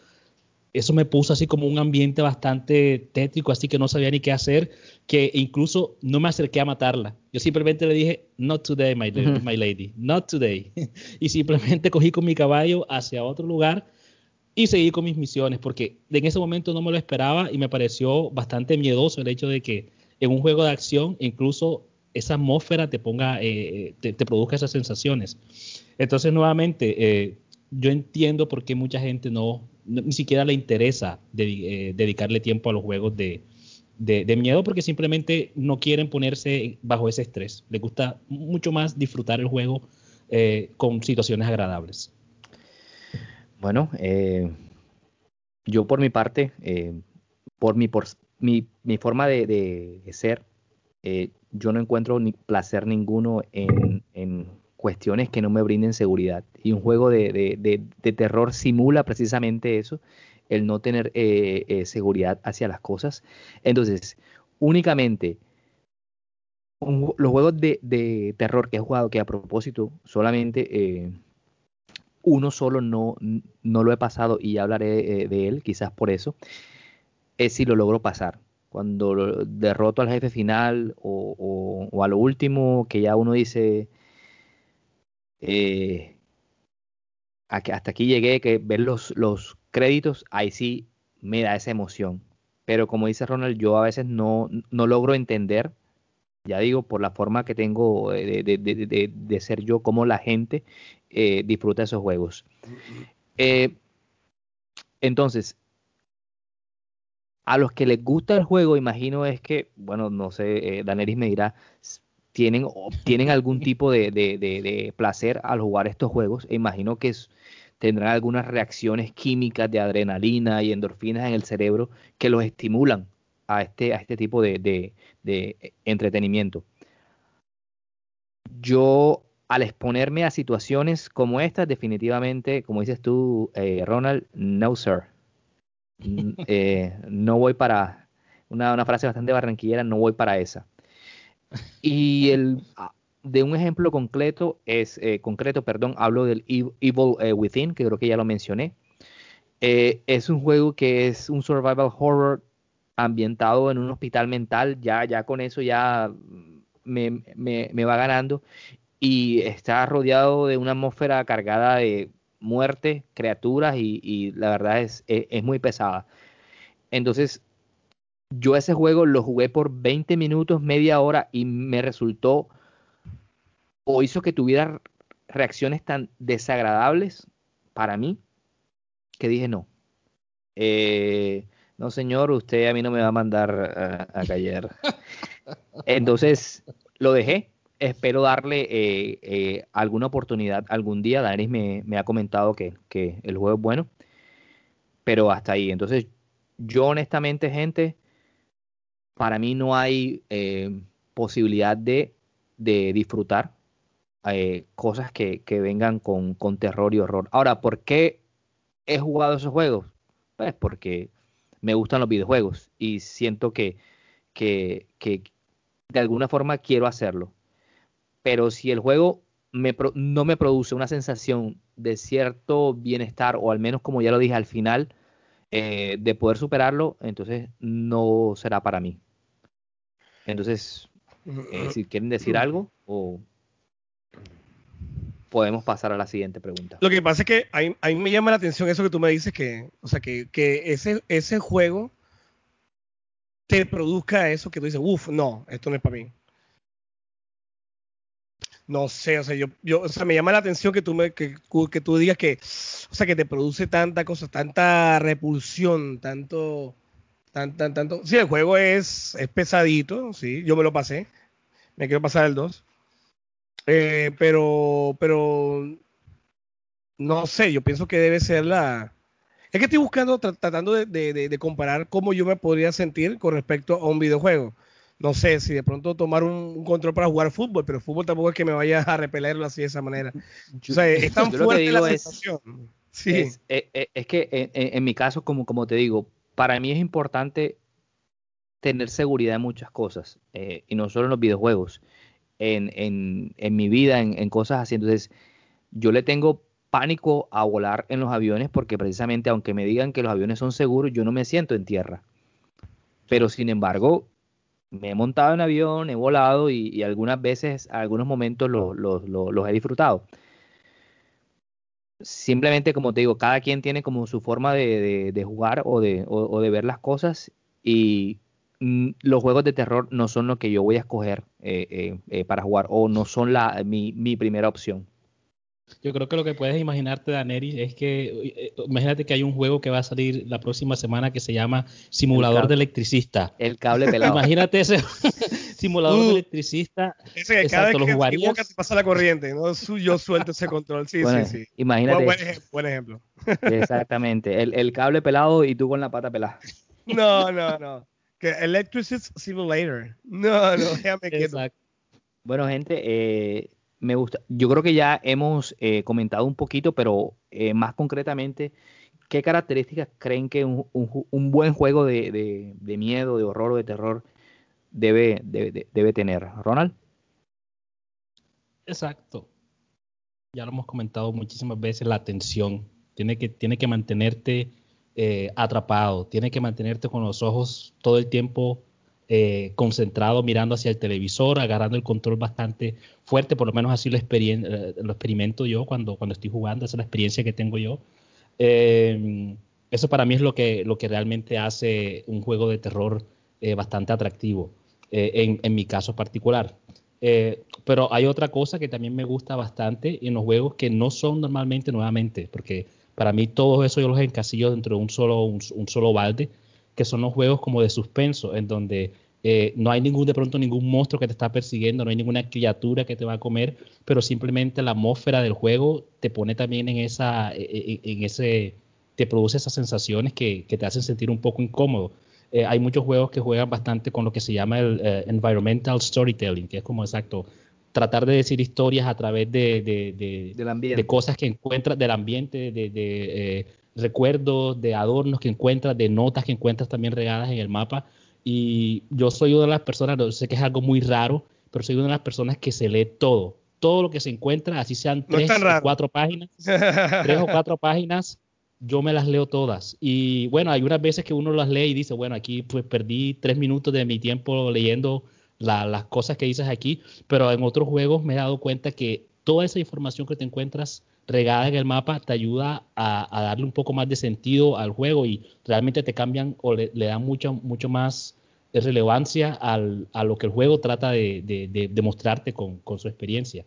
Eso me puso así como un ambiente bastante tétrico, así que no sabía ni qué hacer, que incluso no me acerqué a matarla. Yo simplemente le dije, not today, my, my lady, not today. (laughs) y simplemente cogí con mi caballo hacia otro lugar y seguí con mis misiones, porque en ese momento no me lo esperaba y me pareció bastante miedoso el hecho de que en un juego de acción incluso esa atmósfera te ponga, eh, eh, te, te produzca esas sensaciones. Entonces, nuevamente, eh, yo entiendo por qué mucha gente no, ni siquiera le interesa eh, dedicarle tiempo a los juegos de, miedo porque simplemente no quieren ponerse bajo ese estrés. Les gusta mucho más disfrutar el juego eh, con situaciones agradables. Bueno, yo por mi parte, por, mi, por mi, forma de, ser, yo no encuentro ni placer ninguno en cuestiones que no me brinden seguridad. Y un juego de, terror simula precisamente eso, el no tener eh, eh, seguridad hacia las cosas. Entonces, únicamente los juegos de, terror que he jugado, que a propósito, solamente eh, uno solo no, no lo he pasado y ya hablaré de él, quizás por eso, es si lo logro pasar cuando derroto al jefe final o, a lo último que ya uno dice eh, hasta aquí llegué, que ver los, créditos, ahí sí me da esa emoción. Pero como dice Ronald, yo a veces no, no logro entender, ya digo, por la forma que tengo de, de, ser yo, cómo la gente eh, disfruta esos juegos. Eh, entonces, a los que les gusta el juego, imagino es que, bueno, no sé, eh, me dirá, tienen, (laughs) tienen algún tipo de, placer al jugar estos juegos. E imagino que tendrán algunas reacciones químicas de adrenalina y endorfinas en el cerebro que los estimulan a este, a este tipo de, entretenimiento. Yo, al exponerme a situaciones como estas, definitivamente, como dices tú, eh, Ronald, no, sir. (laughs) Eh, no voy para, una, frase bastante barranquillera, no voy para esa. Y el, ah, de un ejemplo concreto, es, eh, concreto, perdón, hablo del Evil eh, Within, que creo que ya lo mencioné. es un juego que es un survival horror ambientado en un hospital mental, ya, ya con eso ya me, me va ganando y está rodeado de una atmósfera cargada de muerte, criaturas y, la verdad es, e, es, muy pesada. Entonces, yo ese juego lo jugué por 20 minutos, media hora y me resultó o hizo que tuviera reacciones tan desagradables para mí que dije no. Eh, no, señor, usted a mí no me va a mandar a, a callar. (laughs) Entonces lo dejé espero darle eh, eh, alguna oportunidad algún día. Danis me, ha comentado que, el juego es bueno, pero hasta ahí. Entonces, yo honestamente, gente, para mí no hay eh, posibilidad de, disfrutar cosas que, vengan con, terror y horror. Ahora, ¿por qué he jugado esos juegos? Pues porque me gustan los videojuegos y siento que, de alguna forma quiero hacerlo pero si el juego no me produce una sensación de cierto bienestar, o al menos como ya lo dije al final, eh, de poder superarlo, entonces no será para mí. Entonces, eh, si quieren decir algo, o podemos pasar a la siguiente pregunta. Lo que pasa es que a mí, me llama la atención eso que tú me dices, que, o sea, que, que ese, ese juego te produzca eso que tú dices, uff, no, esto no es para mí. No sé, o sea, yo, yo, o sea, me llama la atención que tú me, que, que tú digas que, o sea, que te produce tanta cosa, tanta repulsión, tanto, tan, tan, tanto. Sí, el juego es, es pesadito, sí, yo me lo pasé, me quiero pasar el 2. Eh, pero, pero, no sé, yo pienso que debe ser la... Es que estoy buscando, tratando de, de, de comparar cómo yo me podría sentir con respecto a un videojuego no sé si de pronto tomar un, control para jugar fútbol, pero fútbol tampoco es que me vaya a repelerlo así de esa manera. o sea, es tan fuerte la sensación. sí. es, eh, eh, es, que en, mi caso, como, como te digo, para mí es importante tener seguridad en muchas cosas, eh, y no solo en los videojuegos, en, mi vida, en, en cosas así. Entonces, yo le tengo pánico a volar en los aviones porque precisamente aunque me digan que los aviones son seguros, yo no me siento en tierra. Pero sin embargo, me he montado en avión, he volado y, algunas veces, algunos momentos los he disfrutado. Simplemente, como te digo, cada quien tiene como su forma de, jugar o de, de, ver las cosas y mm, los juegos de terror no son lo que yo voy a escoger eh, eh, eh, para jugar o no son la, mi, mi primera opción. Yo creo que lo que puedes imaginarte, Daneri, es que imagínate que hay un juego que va a salir la próxima semana que se llama Simulador de Electricista. El cable pelado. imagínate ese (laughs) simulador de electricista. Ese que cada vez que te pasa la corriente, ¿no? Yo suelto ese control. Sí, sí, sí. Imagínate. Buen, ejemplo. Exactamente. El, cable pelado y tú con la pata pelada. (laughs) No, no, no. Que Electricist Simulator. No, no, déjame quieto. Bueno, gente, eh, me gusta. Yo creo que ya hemos eh, comentado un poquito, pero eh, más concretamente, ¿qué características creen que un, buen juego de, miedo, de horror o de terror debe, debe, tener? Ronald. Exacto. Ya lo hemos comentado muchísimas veces, la atención. Tiene que, tiene que mantenerte eh, atrapado, tiene que mantenerte con los ojos todo el tiempo eh, concentrado mirando hacia el televisor, agarrando el control bastante fuerte, por lo menos así lo, eh, lo experimento yo cuando, cuando estoy jugando, esa es la experiencia que tengo yo. Eh, eso para mí es lo que, lo que realmente hace un juego de terror bastante atractivo, en, en, mi caso particular. pero hay otra cosa que también me gusta bastante en los juegos que no son normalmente nuevamente, porque para mí todo eso yo los encasillo dentro de un solo, un solo balde, que son los juegos como de suspenso, en donde eh, no hay ningún, de pronto, ningún monstruo que te está persiguiendo, no hay ninguna criatura que te va a comer, pero simplemente la atmósfera del juego te pone también en esa, e, e, en ese, te produce esas sensaciones que, te hacen sentir un poco incómodo. Eh, hay muchos juegos que juegan bastante con lo que se llama el eh, environmental storytelling, que es como exacto, tratar de decir historias a través de, de, de cosas que encuentras del ambiente, de, recuerdos, de adornos que encuentras, de notas que encuentras también regadas en el mapa. Y yo soy una de las personas, sé que es algo muy raro, pero soy una de las personas que se lee todo. Todo lo que se encuentra, así sean (laughs) tres o cuatro páginas, tres o cuatro páginas, yo me las leo todas. Y bueno, hay unas veces que uno las lee y dice, bueno, aquí pues perdí tres minutos de mi tiempo leyendo las cosas que dices aquí, pero en otros juegos me he dado cuenta que toda esa información que te encuentras regada en el mapa te ayuda a, darle un poco más de sentido al juego y realmente te cambian o le, dan mucho, mucho más relevancia a lo que el juego trata de, demostrarte con, su experiencia.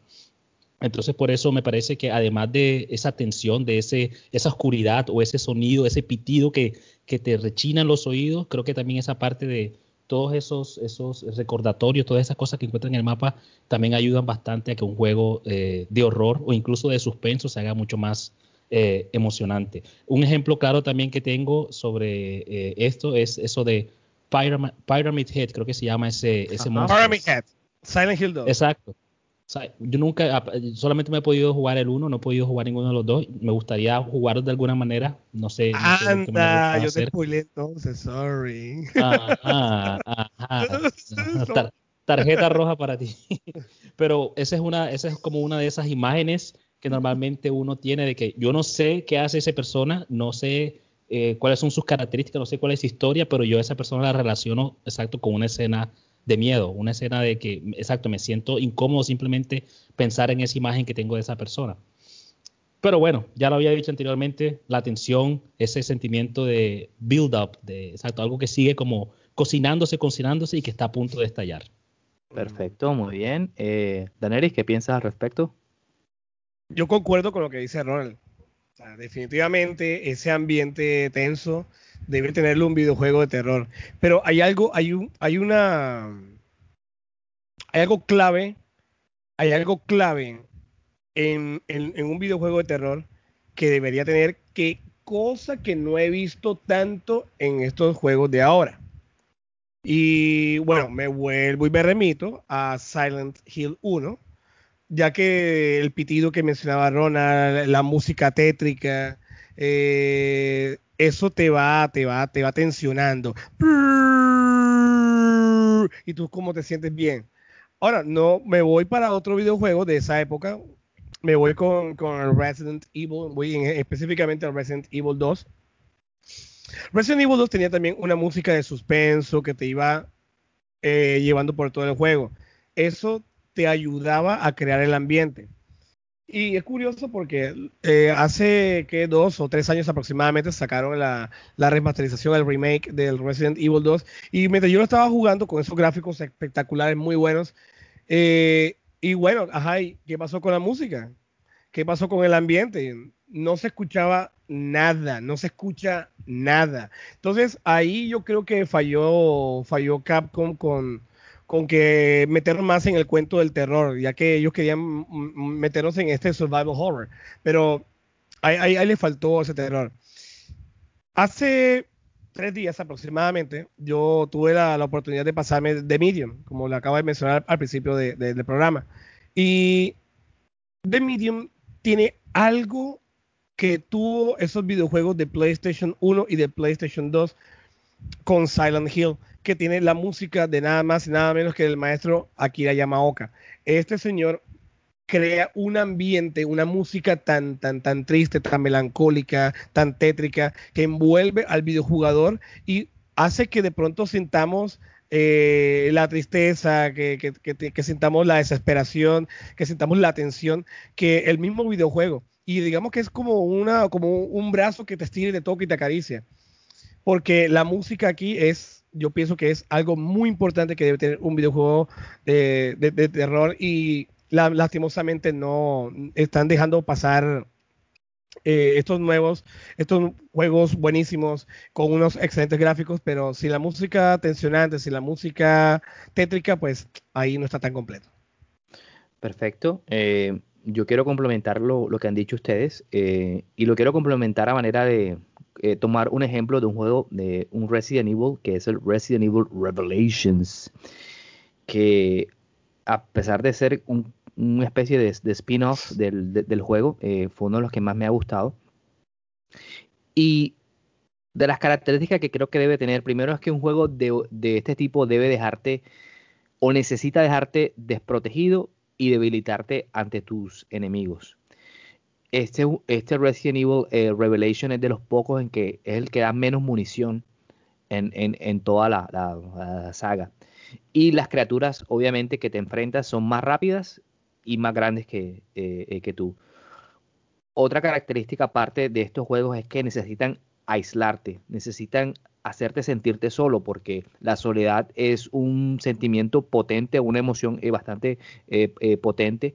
Entonces, por eso me parece que además de esa tensión, de ese, esa oscuridad o ese sonido, ese pitido que, que te rechina en los oídos, creo que también esa parte de, todos esos, esos recordatorios, todas esas cosas que encuentran en el mapa, también ayudan bastante a que un juego eh, de horror o incluso de suspenso se haga mucho más eh, emocionante. Un ejemplo claro también que tengo sobre eh, esto es eso de Pyramid, Head, creo que se llama ese, ese monstruo. Pyramid Head, Silent Hill 2. Exacto yo nunca, solamente me he podido jugar el uno, no he podido jugar ninguno de los dos. Me gustaría jugar de alguna manera, no sé. Anda, yo te spoilé entonces, sorry. (laughs) tarjeta roja para ti. (laughs) Pero esa es una, esa es como una de esas imágenes que normalmente uno tiene de que yo no sé qué hace esa persona, no sé eh, cuáles son sus características, no sé cuál es su historia, pero yo a esa persona la relaciono exacto con una escena de miedo, una escena de que, exacto, me siento incómodo simplemente pensar en esa imagen que tengo de esa persona. Pero bueno, ya lo había dicho anteriormente, la tensión, ese sentimiento de build up, de exacto, algo que sigue como cocinándose, cocinándose y que está a punto de estallar. Perfecto, muy bien. Eh, Daneris, ¿qué piensas al respecto? Yo concuerdo con lo que dice Ronald. definitivamente ese ambiente tenso, debe tenerlo un videojuego de terror. Pero hay algo, hay un, hay una, hay algo clave, hay algo clave en, en, un videojuego de terror que debería tener que cosa que no he visto tanto en estos juegos de ahora. Y bueno, me vuelvo y me remito a Silent Hill 1, ya que el pitido que mencionaba Ronald, la música tétrica, eh, eso te va, te va, te va tensionando. Y tú cómo te sientes bien. Ahora, no, me voy para otro videojuego de esa época. Me voy con, con Resident Evil, voy específicamente al Resident Evil 2. Resident Evil 2 tenía también una música de suspenso que te iba eh, llevando por todo el juego. Eso te ayudaba a crear el ambiente. Y es curioso porque eh, hace que dos o tres años aproximadamente sacaron la, remasterización, el remake del Resident Evil 2. Y mientras yo lo estaba jugando con esos gráficos espectaculares, muy buenos. Eh, y bueno, ajá, ¿qué pasó con la música? ¿Qué pasó con el ambiente? No se escuchaba nada, no se escucha nada. Entonces ahí yo creo que falló, falló Capcom con, con que meter más en el cuento del terror, ya que ellos querían meternos en este survival horror, pero ahí, ahí, le faltó ese terror. Hace tres días aproximadamente, yo tuve la, oportunidad de pasarme de Medium, como le acabo de mencionar al principio del programa. Y The Medium tiene algo que tuvo esos videojuegos de PlayStation 1 y de PlayStation 2 con Silent Hill, que tiene la música de nada más y nada menos que el maestro Akira Yamaoka. Este señor crea un ambiente, una música tan, tan, tan triste, tan melancólica, tan tétrica, que envuelve al videojugador y hace que de pronto sintamos eh, la tristeza, que, que, sintamos la desesperación, que sintamos la tensión, que el mismo videojuego. Y digamos que es como, una, como un brazo que te estira y te toca y te acaricia. Porque la música aquí es, yo pienso que es algo muy importante que debe tener un videojuego de, terror y lastimosamente no están dejando pasar eh, estos nuevos, estos juegos buenísimos con unos excelentes gráficos, pero si la música tensionante, si la música tétrica, pues ahí no está tan completo. Perfecto. Eh, yo quiero complementar lo, que han dicho ustedes eh, y lo quiero complementar a manera de tomar un ejemplo de un juego de un Resident Evil que es el Resident Evil Revelations, que a pesar de ser un una especie de, spin-off del, juego. Eh, fue uno de los que más me ha gustado. Y de las características que creo que debe tener, primero es que un juego de, este tipo debe dejarte o necesita dejarte desprotegido y debilitarte ante tus enemigos. Este, este Resident Evil eh, Revelation es de los pocos en que es el que da menos munición en, toda la, saga. Y las criaturas, obviamente, que te enfrentas son más rápidas y más grandes que, eh, eh, que tú. Otra característica aparte de estos juegos es que necesitan aislarte, necesitan hacerte sentirte solo, porque la soledad es un sentimiento potente, una emoción eh, bastante potente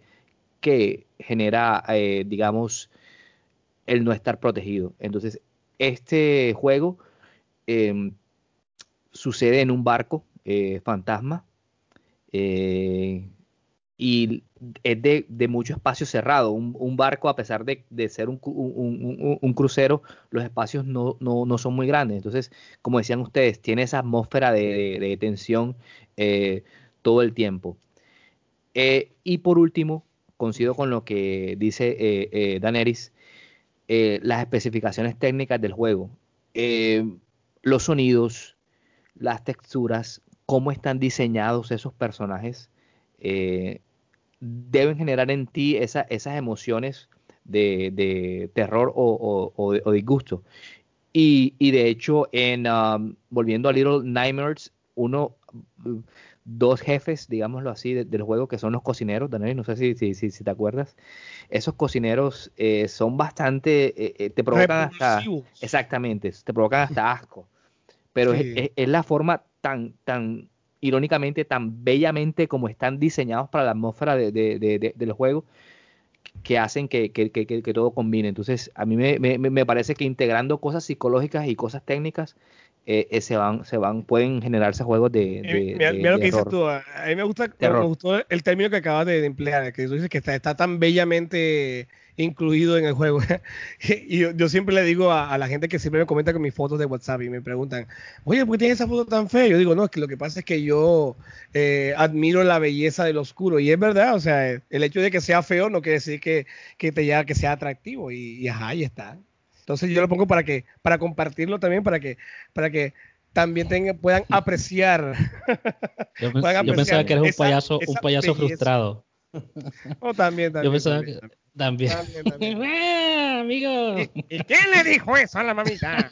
que genera, digamos, el no estar protegido. Entonces, este juego em, sucede en un barco fantasma y es de, mucho espacio cerrado. Un, barco, a pesar de, ser un, crucero, los espacios no, son muy grandes. Entonces, como decían ustedes, tiene esa atmósfera de, tensión eh, todo el tiempo. Eh, y por último, coincido con lo que dice eh, Daneris, las especificaciones técnicas del juego. los sonidos, las texturas, cómo están diseñados esos personajes deben generar en ti esas emociones de, terror o, disgusto. Y, de hecho, en um, volviendo a Little Nightmares, uno, dos jefes, digámoslo así, del juego que son los cocineros, Daniel, no sé si, si, si, te acuerdas. Esos cocineros eh, son bastante, eh, eh, te provocan hasta, exactamente, te provocan hasta (laughs) asco. Pero es, es, la forma tan, tan irónicamente, tan bellamente como están diseñados para la atmósfera de, de, del juego, que hacen que, todo combine. Entonces, a mí me, parece que integrando cosas psicológicas y cosas técnicas, eh, eh, se van, se van, pueden generarse juegos de. mira, lo que dices tú. A mí me gusta, me gustó el término que acabas de, emplear, que tú dices que está, está tan bellamente incluido en el juego. (laughs) y yo, siempre le digo a, la gente que siempre me comenta con mis fotos de WhatsApp y me preguntan, oye, ¿por qué tienes esa foto tan fea? Yo digo, no, es que lo que pasa es que yo eh, admiro la belleza del oscuro. Y es verdad, o sea, el hecho de que sea feo no quiere decir que, que te ya, que sea atractivo. Y, ajá, ahí está. Entonces yo lo pongo para que, para compartirlo también, para que, para que también tengan, puedan apreciar. Yo, (laughs) pensaba que eres un payaso, un payaso frustrado. (laughs) Oh, también, también. Yo pensaba que también. Ah, (laughs) amigo. ¿Y, quién le dijo eso a la mamita?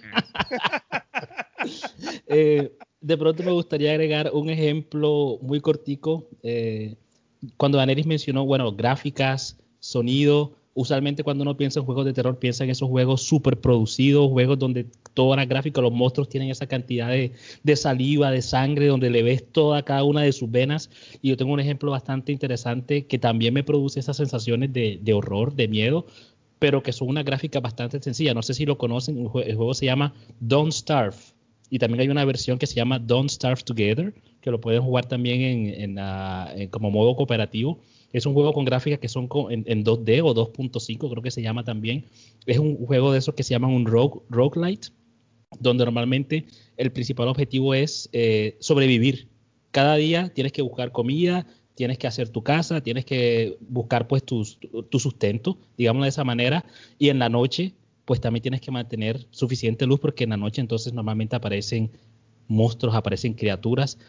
Eh, de pronto me gustaría agregar un ejemplo muy cortico. Eh, cuando Daneris mencionó, bueno, gráficas, sonido, usualmente cuando uno piensa en juegos de terror, piensa en esos juegos súper producidos, juegos donde toda la gráfica, los monstruos tienen esa cantidad de, saliva, de sangre, donde le ves toda cada una de sus venas. Y yo tengo un ejemplo bastante interesante que también me produce esas sensaciones de, horror, de miedo, pero que son una gráfica bastante sencilla. No sé si lo conocen, el juego se llama Don't Starve. Y también hay una versión que se llama Don't Starve Together, que lo pueden jugar también en, en, como modo cooperativo es un juego con gráficas que son en, 2D o 2.5, creo que se llama también. Es un juego de esos que se llaman un rogue, roguelite, donde normalmente el principal objetivo es eh, sobrevivir. Cada día tienes que buscar comida, tienes que hacer tu casa, tienes que buscar pues tu, tu sustento, digamos de esa manera, y en la noche pues también tienes que mantener suficiente luz porque en la noche entonces normalmente aparecen monstruos, aparecen criaturas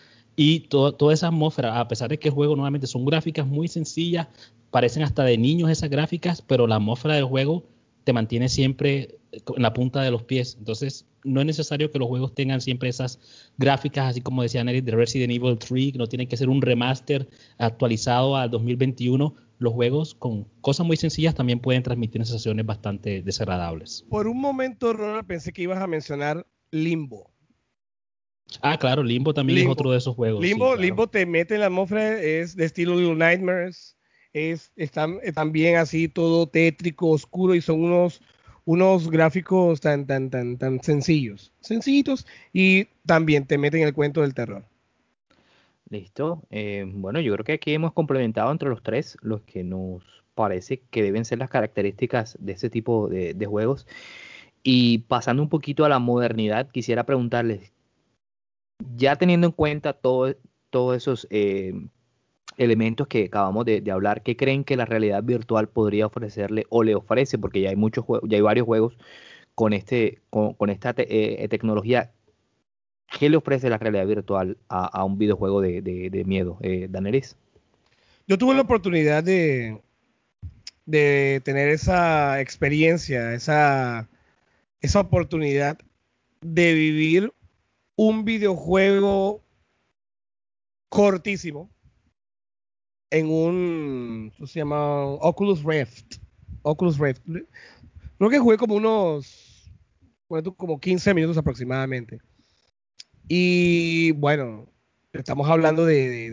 y toda esa atmósfera, a pesar de que el juego normalmente son gráficas muy sencillas, parecen hasta de niños esas gráficas, pero la atmósfera del juego te mantiene siempre en la punta de los pies. Entonces, no es necesario que los juegos tengan siempre esas gráficas, así como decía Nelly de Resident Evil 3, que no tiene que ser un remaster actualizado al 2021. Los juegos con cosas muy sencillas también pueden transmitir sensaciones bastante desagradables. Por un momento, Ronald, pensé que ibas a mencionar Limbo. Ah, claro, Limbo también es otro de esos juegos. Limbo, Limbo te mete en la atmósfera, es de estilo Little Nightmares, es están, eh, también así todo tétrico, oscuro y son unos unos gráficos tan tan tan tan sencillos, sencillitos y también te meten en el cuento del terror. Listo. Eh, bueno, yo creo que aquí hemos complementado entre los tres los que nos parece que deben ser las características de este tipo de, de juegos. Y pasando un poquito a la modernidad, quisiera preguntarles, ya teniendo en cuenta todo, todos esos eh, elementos que acabamos de, hablar, ¿qué creen que la realidad virtual podría ofrecerle o le ofrece? Porque ya hay muchos ya hay varios juegos con este, con, esta eh, tecnología. ¿Qué le ofrece la realidad virtual a, un videojuego de, miedo, eh, Daneris? Yo tuve la oportunidad de, de tener esa experiencia, esa, esa oportunidad de vivir un videojuego cortísimo en un, se llama? Oculus Rift. Oculus Rift. Creo que jugué como unos, como 15 minutos aproximadamente. Y bueno, estamos hablando de,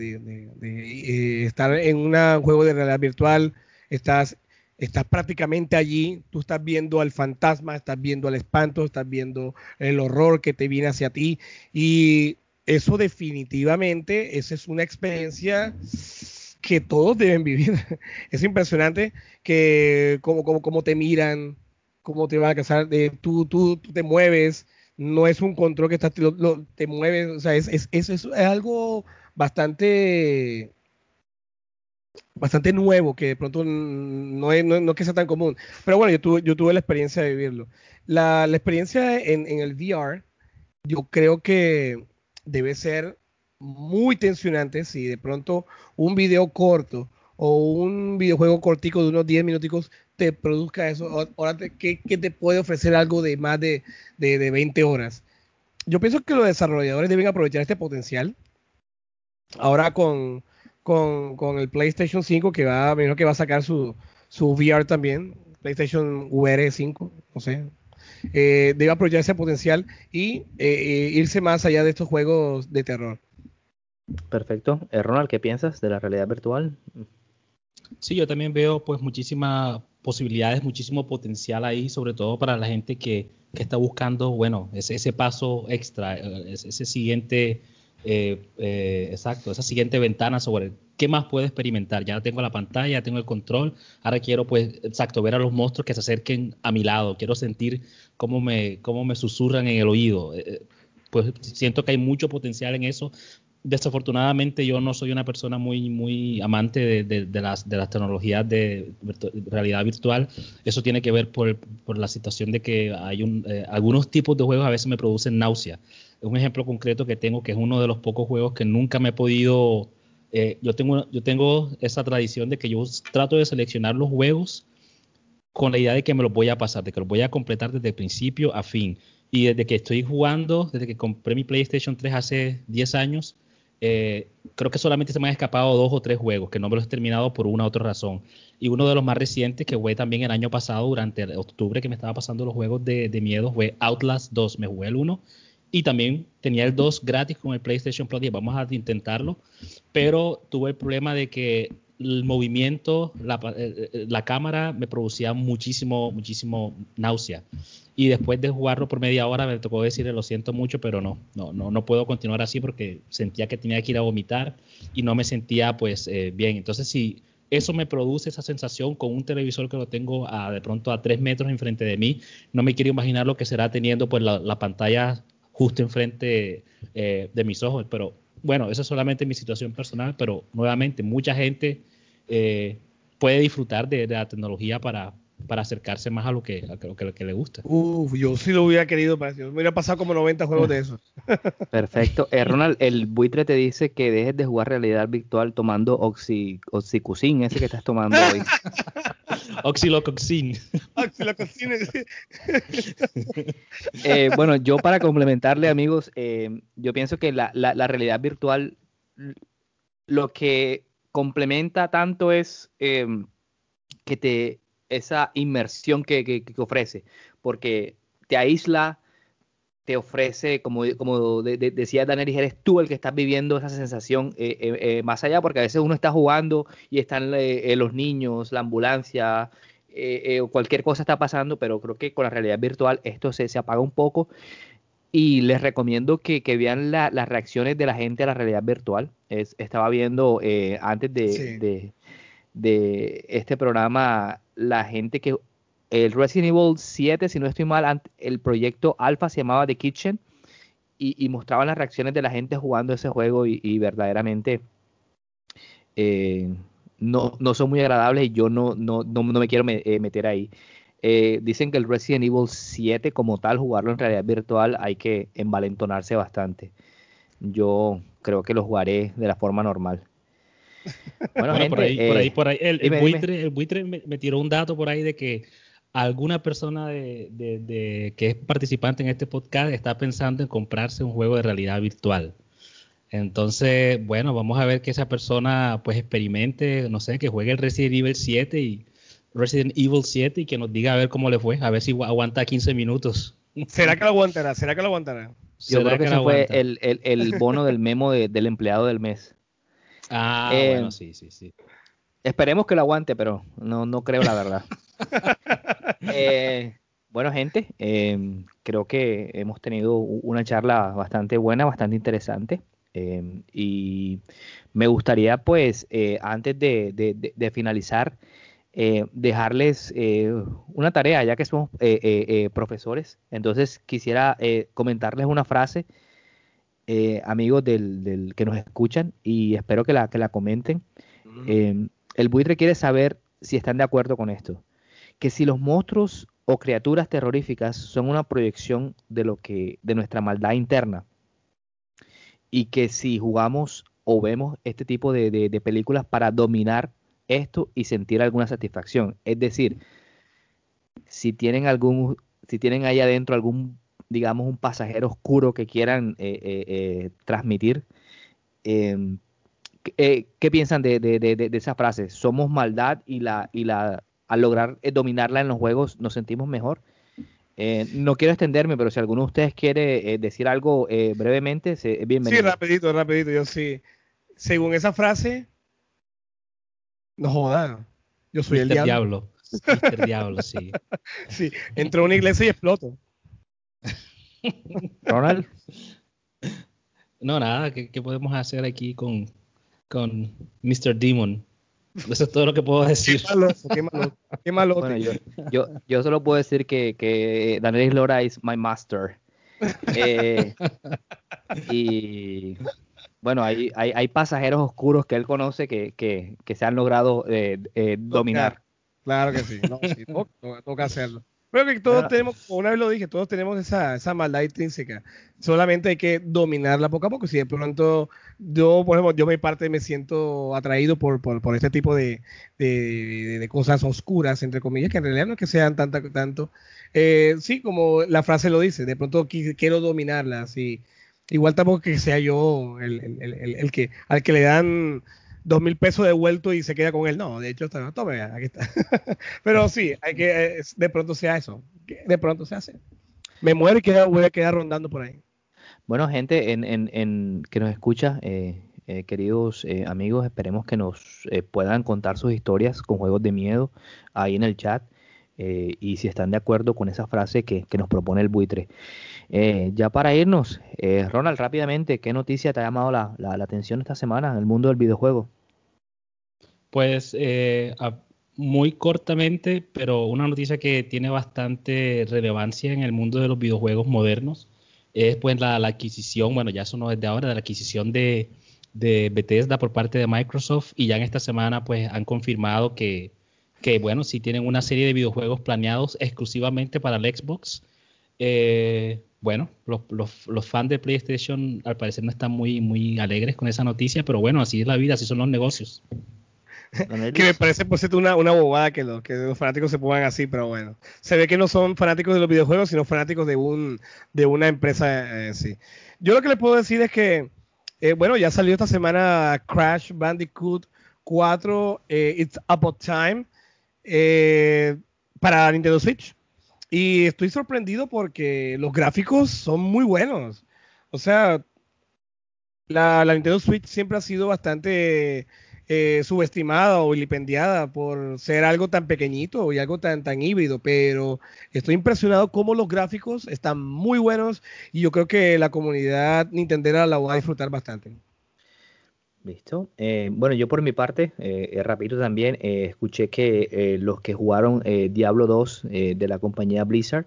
eh, estar en un juego de realidad virtual, estás, estás prácticamente allí, tú estás viendo al fantasma, estás viendo al espanto, estás viendo el horror que te viene hacia ti y eso definitivamente, esa es una experiencia que todos deben vivir. (laughs) es impresionante que como, como, como te miran, cómo te van a casar, de, tú, tú, tú, te mueves, no es un control que estás, te mueves, o sea, es, es, es, es, algo bastante bastante nuevo que de pronto no es, no, que sea tan común. Pero bueno, yo tuve, yo tuve la experiencia de vivirlo. La, la experiencia en, en, el VR, yo creo que debe ser muy tensionante si de pronto un video corto o un videojuego cortico de unos 10 minuticos te produzca eso. Ahora, ¿qué, te puede ofrecer algo de más de, de, 20 horas? Yo pienso que los desarrolladores deben aprovechar este potencial. Ahora con, con, el PlayStation 5 que va, menos que va a sacar su, su VR también, PlayStation VR 5, no sé, eh, debe aprovechar ese potencial y eh, eh, irse más allá de estos juegos de terror. Perfecto. Ronald, ¿qué piensas de la realidad virtual? Sí, yo también veo pues muchísimas posibilidades, muchísimo potencial ahí, sobre todo para la gente que, que está buscando, bueno, ese, ese paso extra, ese, siguiente, eh, exacto, esa siguiente ventana sobre qué más puedo experimentar. Ya tengo la pantalla, ya tengo el control, ahora quiero pues, exacto, ver a los monstruos que se acerquen a mi lado, quiero sentir cómo me, cómo me susurran en el oído. pues siento que hay mucho potencial en eso, desafortunadamente yo no soy una persona muy, muy amante de, las, de las tecnologías de realidad virtual. Eso tiene que ver por, por la situación de que hay un, eh, algunos tipos de juegos a veces me producen náusea. Un ejemplo concreto que tengo, que es uno de los pocos juegos que nunca me he podido... Eh, yo, tengo, yo tengo esa tradición de que yo trato de seleccionar los juegos con la idea de que me los voy a pasar, de que los voy a completar desde principio a fin. Y desde que estoy jugando, desde que compré mi PlayStation 3 hace 10 años, eh, creo que solamente se me han escapado dos o tres juegos que no me los he terminado por una u otra razón. Y uno de los más recientes que fue también el año pasado, durante octubre, que me estaba pasando los juegos de, miedo, fue Outlast 2. Me jugué el 1 y también tenía el 2 gratis con el PlayStation Plus. Y vamos a intentarlo, pero tuve el problema de que el movimiento, la, eh, eh, la cámara me producía muchísimo, muchísimo náusea y después de jugarlo por media hora me tocó decirle lo siento mucho, pero no, no, no, no puedo continuar así porque sentía que tenía que ir a vomitar y no me sentía pues eh, bien. Entonces si eso me produce esa sensación con un televisor que lo tengo a, de pronto a tres metros enfrente de mí, no me quiero imaginar lo que será teniendo pues la, pantalla justo enfrente eh, de mis ojos, pero bueno, eso es solamente mi situación personal, pero nuevamente mucha gente eh, puede disfrutar de, la tecnología para, para acercarse más a lo que, a lo que, le gusta. Uf, yo sí lo hubiera querido, para me hubiera pasado como 90 juegos de esos. (laughs) Perfecto. Eh, Ronald, el buitre te dice que dejes de jugar realidad virtual tomando oxi, oxicucin, ese que estás tomando hoy. (laughs) Oxilocoxin. Oxilocoxin. (laughs) eh, bueno, yo para complementarle, amigos, eh, yo pienso que la, la, realidad virtual lo que complementa tanto es eh, que te esa inmersión que, ofrece, porque te aísla, te ofrece, como, como decía Daniel, eres tú el que estás viviendo esa sensación eh, eh, eh, más allá, porque a veces uno está jugando y están los niños, la ambulancia, o cualquier cosa está pasando, pero creo que con la realidad virtual esto se, se apaga un poco. Y les recomiendo que, vean las reacciones de la gente a la realidad virtual. estaba viendo antes de, de este programa la gente que el Resident Evil 7, si no estoy mal, el proyecto Alpha se llamaba The Kitchen y, mostraban las reacciones de la gente jugando ese juego y, verdaderamente eh, no, no, son muy agradables y yo no, no, no, me quiero eh, meter ahí. Eh, dicen que el Resident Evil 7 como tal, jugarlo en realidad virtual, hay que envalentonarse bastante. Yo creo que lo jugaré de la forma normal. Bueno, por ahí, por ahí, por ahí. El, buitre, me, tiró un dato por ahí de que alguna persona de, que es participante en este podcast está pensando en comprarse un juego de realidad virtual. Entonces, bueno, vamos a ver que esa persona pues experimente, no sé, que juegue el Resident Evil 7 y Resident Evil 7 y que nos diga a ver cómo le fue, a ver si aguanta 15 minutos. (laughs) ¿Será que lo aguantará? ¿Será que lo aguantará? Yo creo que, ese fue el, el, bono del memo del empleado del mes. Ah, eh, bueno, sí, sí, sí. Esperemos que lo aguante, pero no, no creo la verdad. (laughs) Eh, bueno, gente, em, creo que hemos tenido una charla bastante buena, bastante interesante. Em, y me gustaría, pues, eh, antes de, finalizar, dejarles una tarea, ya que somos profesores. Entonces, quisiera comentarles una frase eh, amigos del, que nos escuchan y espero que la, que la comenten. Em, el buitre quiere saber si están de acuerdo con esto. Que si los monstruos o criaturas terroríficas son una proyección de lo que, de nuestra maldad interna. Y que si jugamos o vemos este tipo de, de películas para dominar esto y sentir alguna satisfacción. Es decir, si tienen algún, si tienen ahí adentro algún digamos, un pasajero oscuro que quieran eh, eh, eh, transmitir. Em, ¿qué, piensan de, de, esa frase? Somos maldad y, la, y la, al lograr dominarla en los juegos nos sentimos mejor. no quiero extenderme, pero si alguno de ustedes quiere decir algo brevemente, es bienvenido. Sí, rapidito, rapidito. Yo sí. Según esa frase, no jodan. Yo soy el diablo. diablo. diablo, sí. (laughs) sí, entró a una iglesia y exploto. Ronald. No, nada, ¿qué, podemos hacer aquí con, con Mr. Demon? Eso es todo lo que puedo decir. Qué malo, Bueno, yo, yo, solo puedo decir que, que Daniel Lora es my master. Eh, y bueno, hay, hay, hay, pasajeros oscuros que él conoce que, que, que se han logrado eh, eh, dominar. Claro que sí, no, sí toca hacerlo. Creo que todos tenemos, como una vez lo dije, todos tenemos esa, esa maldad intrínseca. Solamente hay que dominarla poco a poco. Si de pronto yo, por ejemplo, yo mi parte me siento atraído por, por, este tipo de, de, cosas oscuras, entre comillas, que en realidad no es que sean tanto. tanto. Eh, sí, como la frase lo dice, de pronto quiero dominarlas. Y igual tampoco que sea yo el, el, el, el que al que le dan dos mil pesos devuelto y se queda con él. No, de hecho, está, tome, aquí está. (laughs) Pero sí, hay que, de pronto sea eso. De pronto se hace. Me muero y voy a quedar rondando por ahí. Bueno, gente en, en, en que nos escucha, eh, eh, queridos eh, amigos, esperemos que nos puedan contar sus historias con juegos de miedo ahí en el chat. y si están de acuerdo con esa frase que, nos propone el buitre. Eh, ya para irnos, eh, Ronald, rápidamente, ¿qué noticia te ha llamado la, atención esta semana en el mundo del videojuego? Pues eh, muy cortamente, pero una noticia que tiene bastante relevancia en el mundo de los videojuegos modernos. es pues la, adquisición, bueno, ya eso no es de ahora, de la adquisición de, Bethesda por parte de Microsoft y ya en esta semana pues han confirmado que, que bueno, sí tienen una serie de videojuegos planeados exclusivamente para el Xbox. Eh, bueno, los, los, los, fans de PlayStation al parecer no están muy, muy alegres con esa noticia, pero bueno, así es la vida, así son los negocios. Que me parece por cierto una, una bobada que, que los fanáticos se pongan así, pero bueno. Se ve que no son fanáticos de los videojuegos, sino fanáticos de un de una empresa en sí. Yo lo que les puedo decir es que, eh, bueno, ya salió esta semana Crash Bandicoot 4, eh, It's About Time, eh, para Nintendo Switch. Y estoy sorprendido porque los gráficos son muy buenos. O sea, la Nintendo Switch siempre ha sido bastante eh, subestimada o vilipendiada por ser algo tan pequeñito y algo tan, tan híbrido, pero estoy impresionado cómo los gráficos están muy buenos y yo creo que la comunidad nintendera la va a disfrutar bastante. Listo. Eh, bueno, yo por mi parte, eh, rápido también, eh, escuché que los que jugaron Diablo 2 de la compañía Blizzard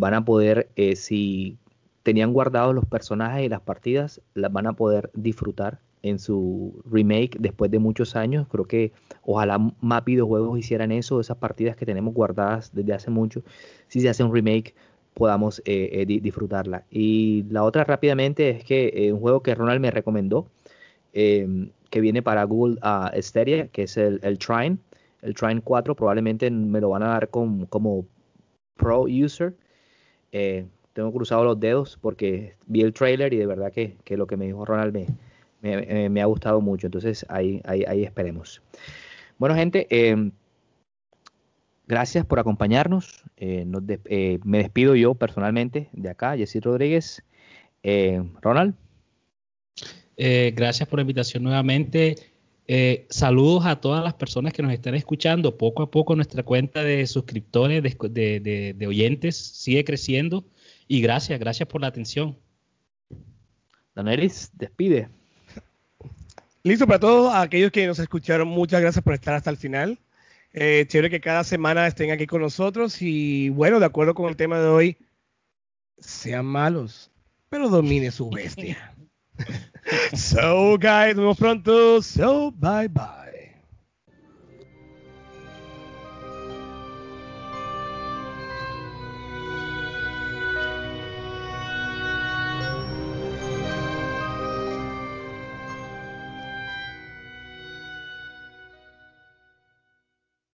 van a poder, si tenían guardados los personajes y las partidas, las van a poder disfrutar en su remake después de muchos años. Creo que ojalá más videojuegos hicieran eso, esas partidas que tenemos guardadas desde hace mucho. Si se hace un remake, podamos eh, eh, disfrutarla. Y la otra rápidamente es que eh, un juego que Ronald me recomendó, em, que viene para Google uh, Stadia, que es el, el, Trine. El Trine 4 probablemente me lo van a dar como pro user. tengo cruzado los dedos porque vi el trailer y de verdad que, que lo que me dijo Ronald me, me, ha gustado mucho. Entonces ahí, ahí, esperemos. Bueno, gente, em, gracias por acompañarnos. Eh, eh, me despido yo personalmente de acá, Jessy Rodríguez. Eh, Ronald. gracias por la invitación nuevamente. saludos a todas las personas que nos están escuchando. Poco a poco nuestra cuenta de suscriptores, de, de oyentes, sigue creciendo. Y gracias, gracias por la atención. Danelis, despide. Listo para todos aquellos que nos escucharon. Muchas gracias por estar hasta el final. Eh, chévere que cada semana estén aquí con nosotros. Y bueno, de acuerdo con el tema de hoy, sean malos, pero domine su bestia. (laughs) so, guys, nos vemos pronto. So, bye bye.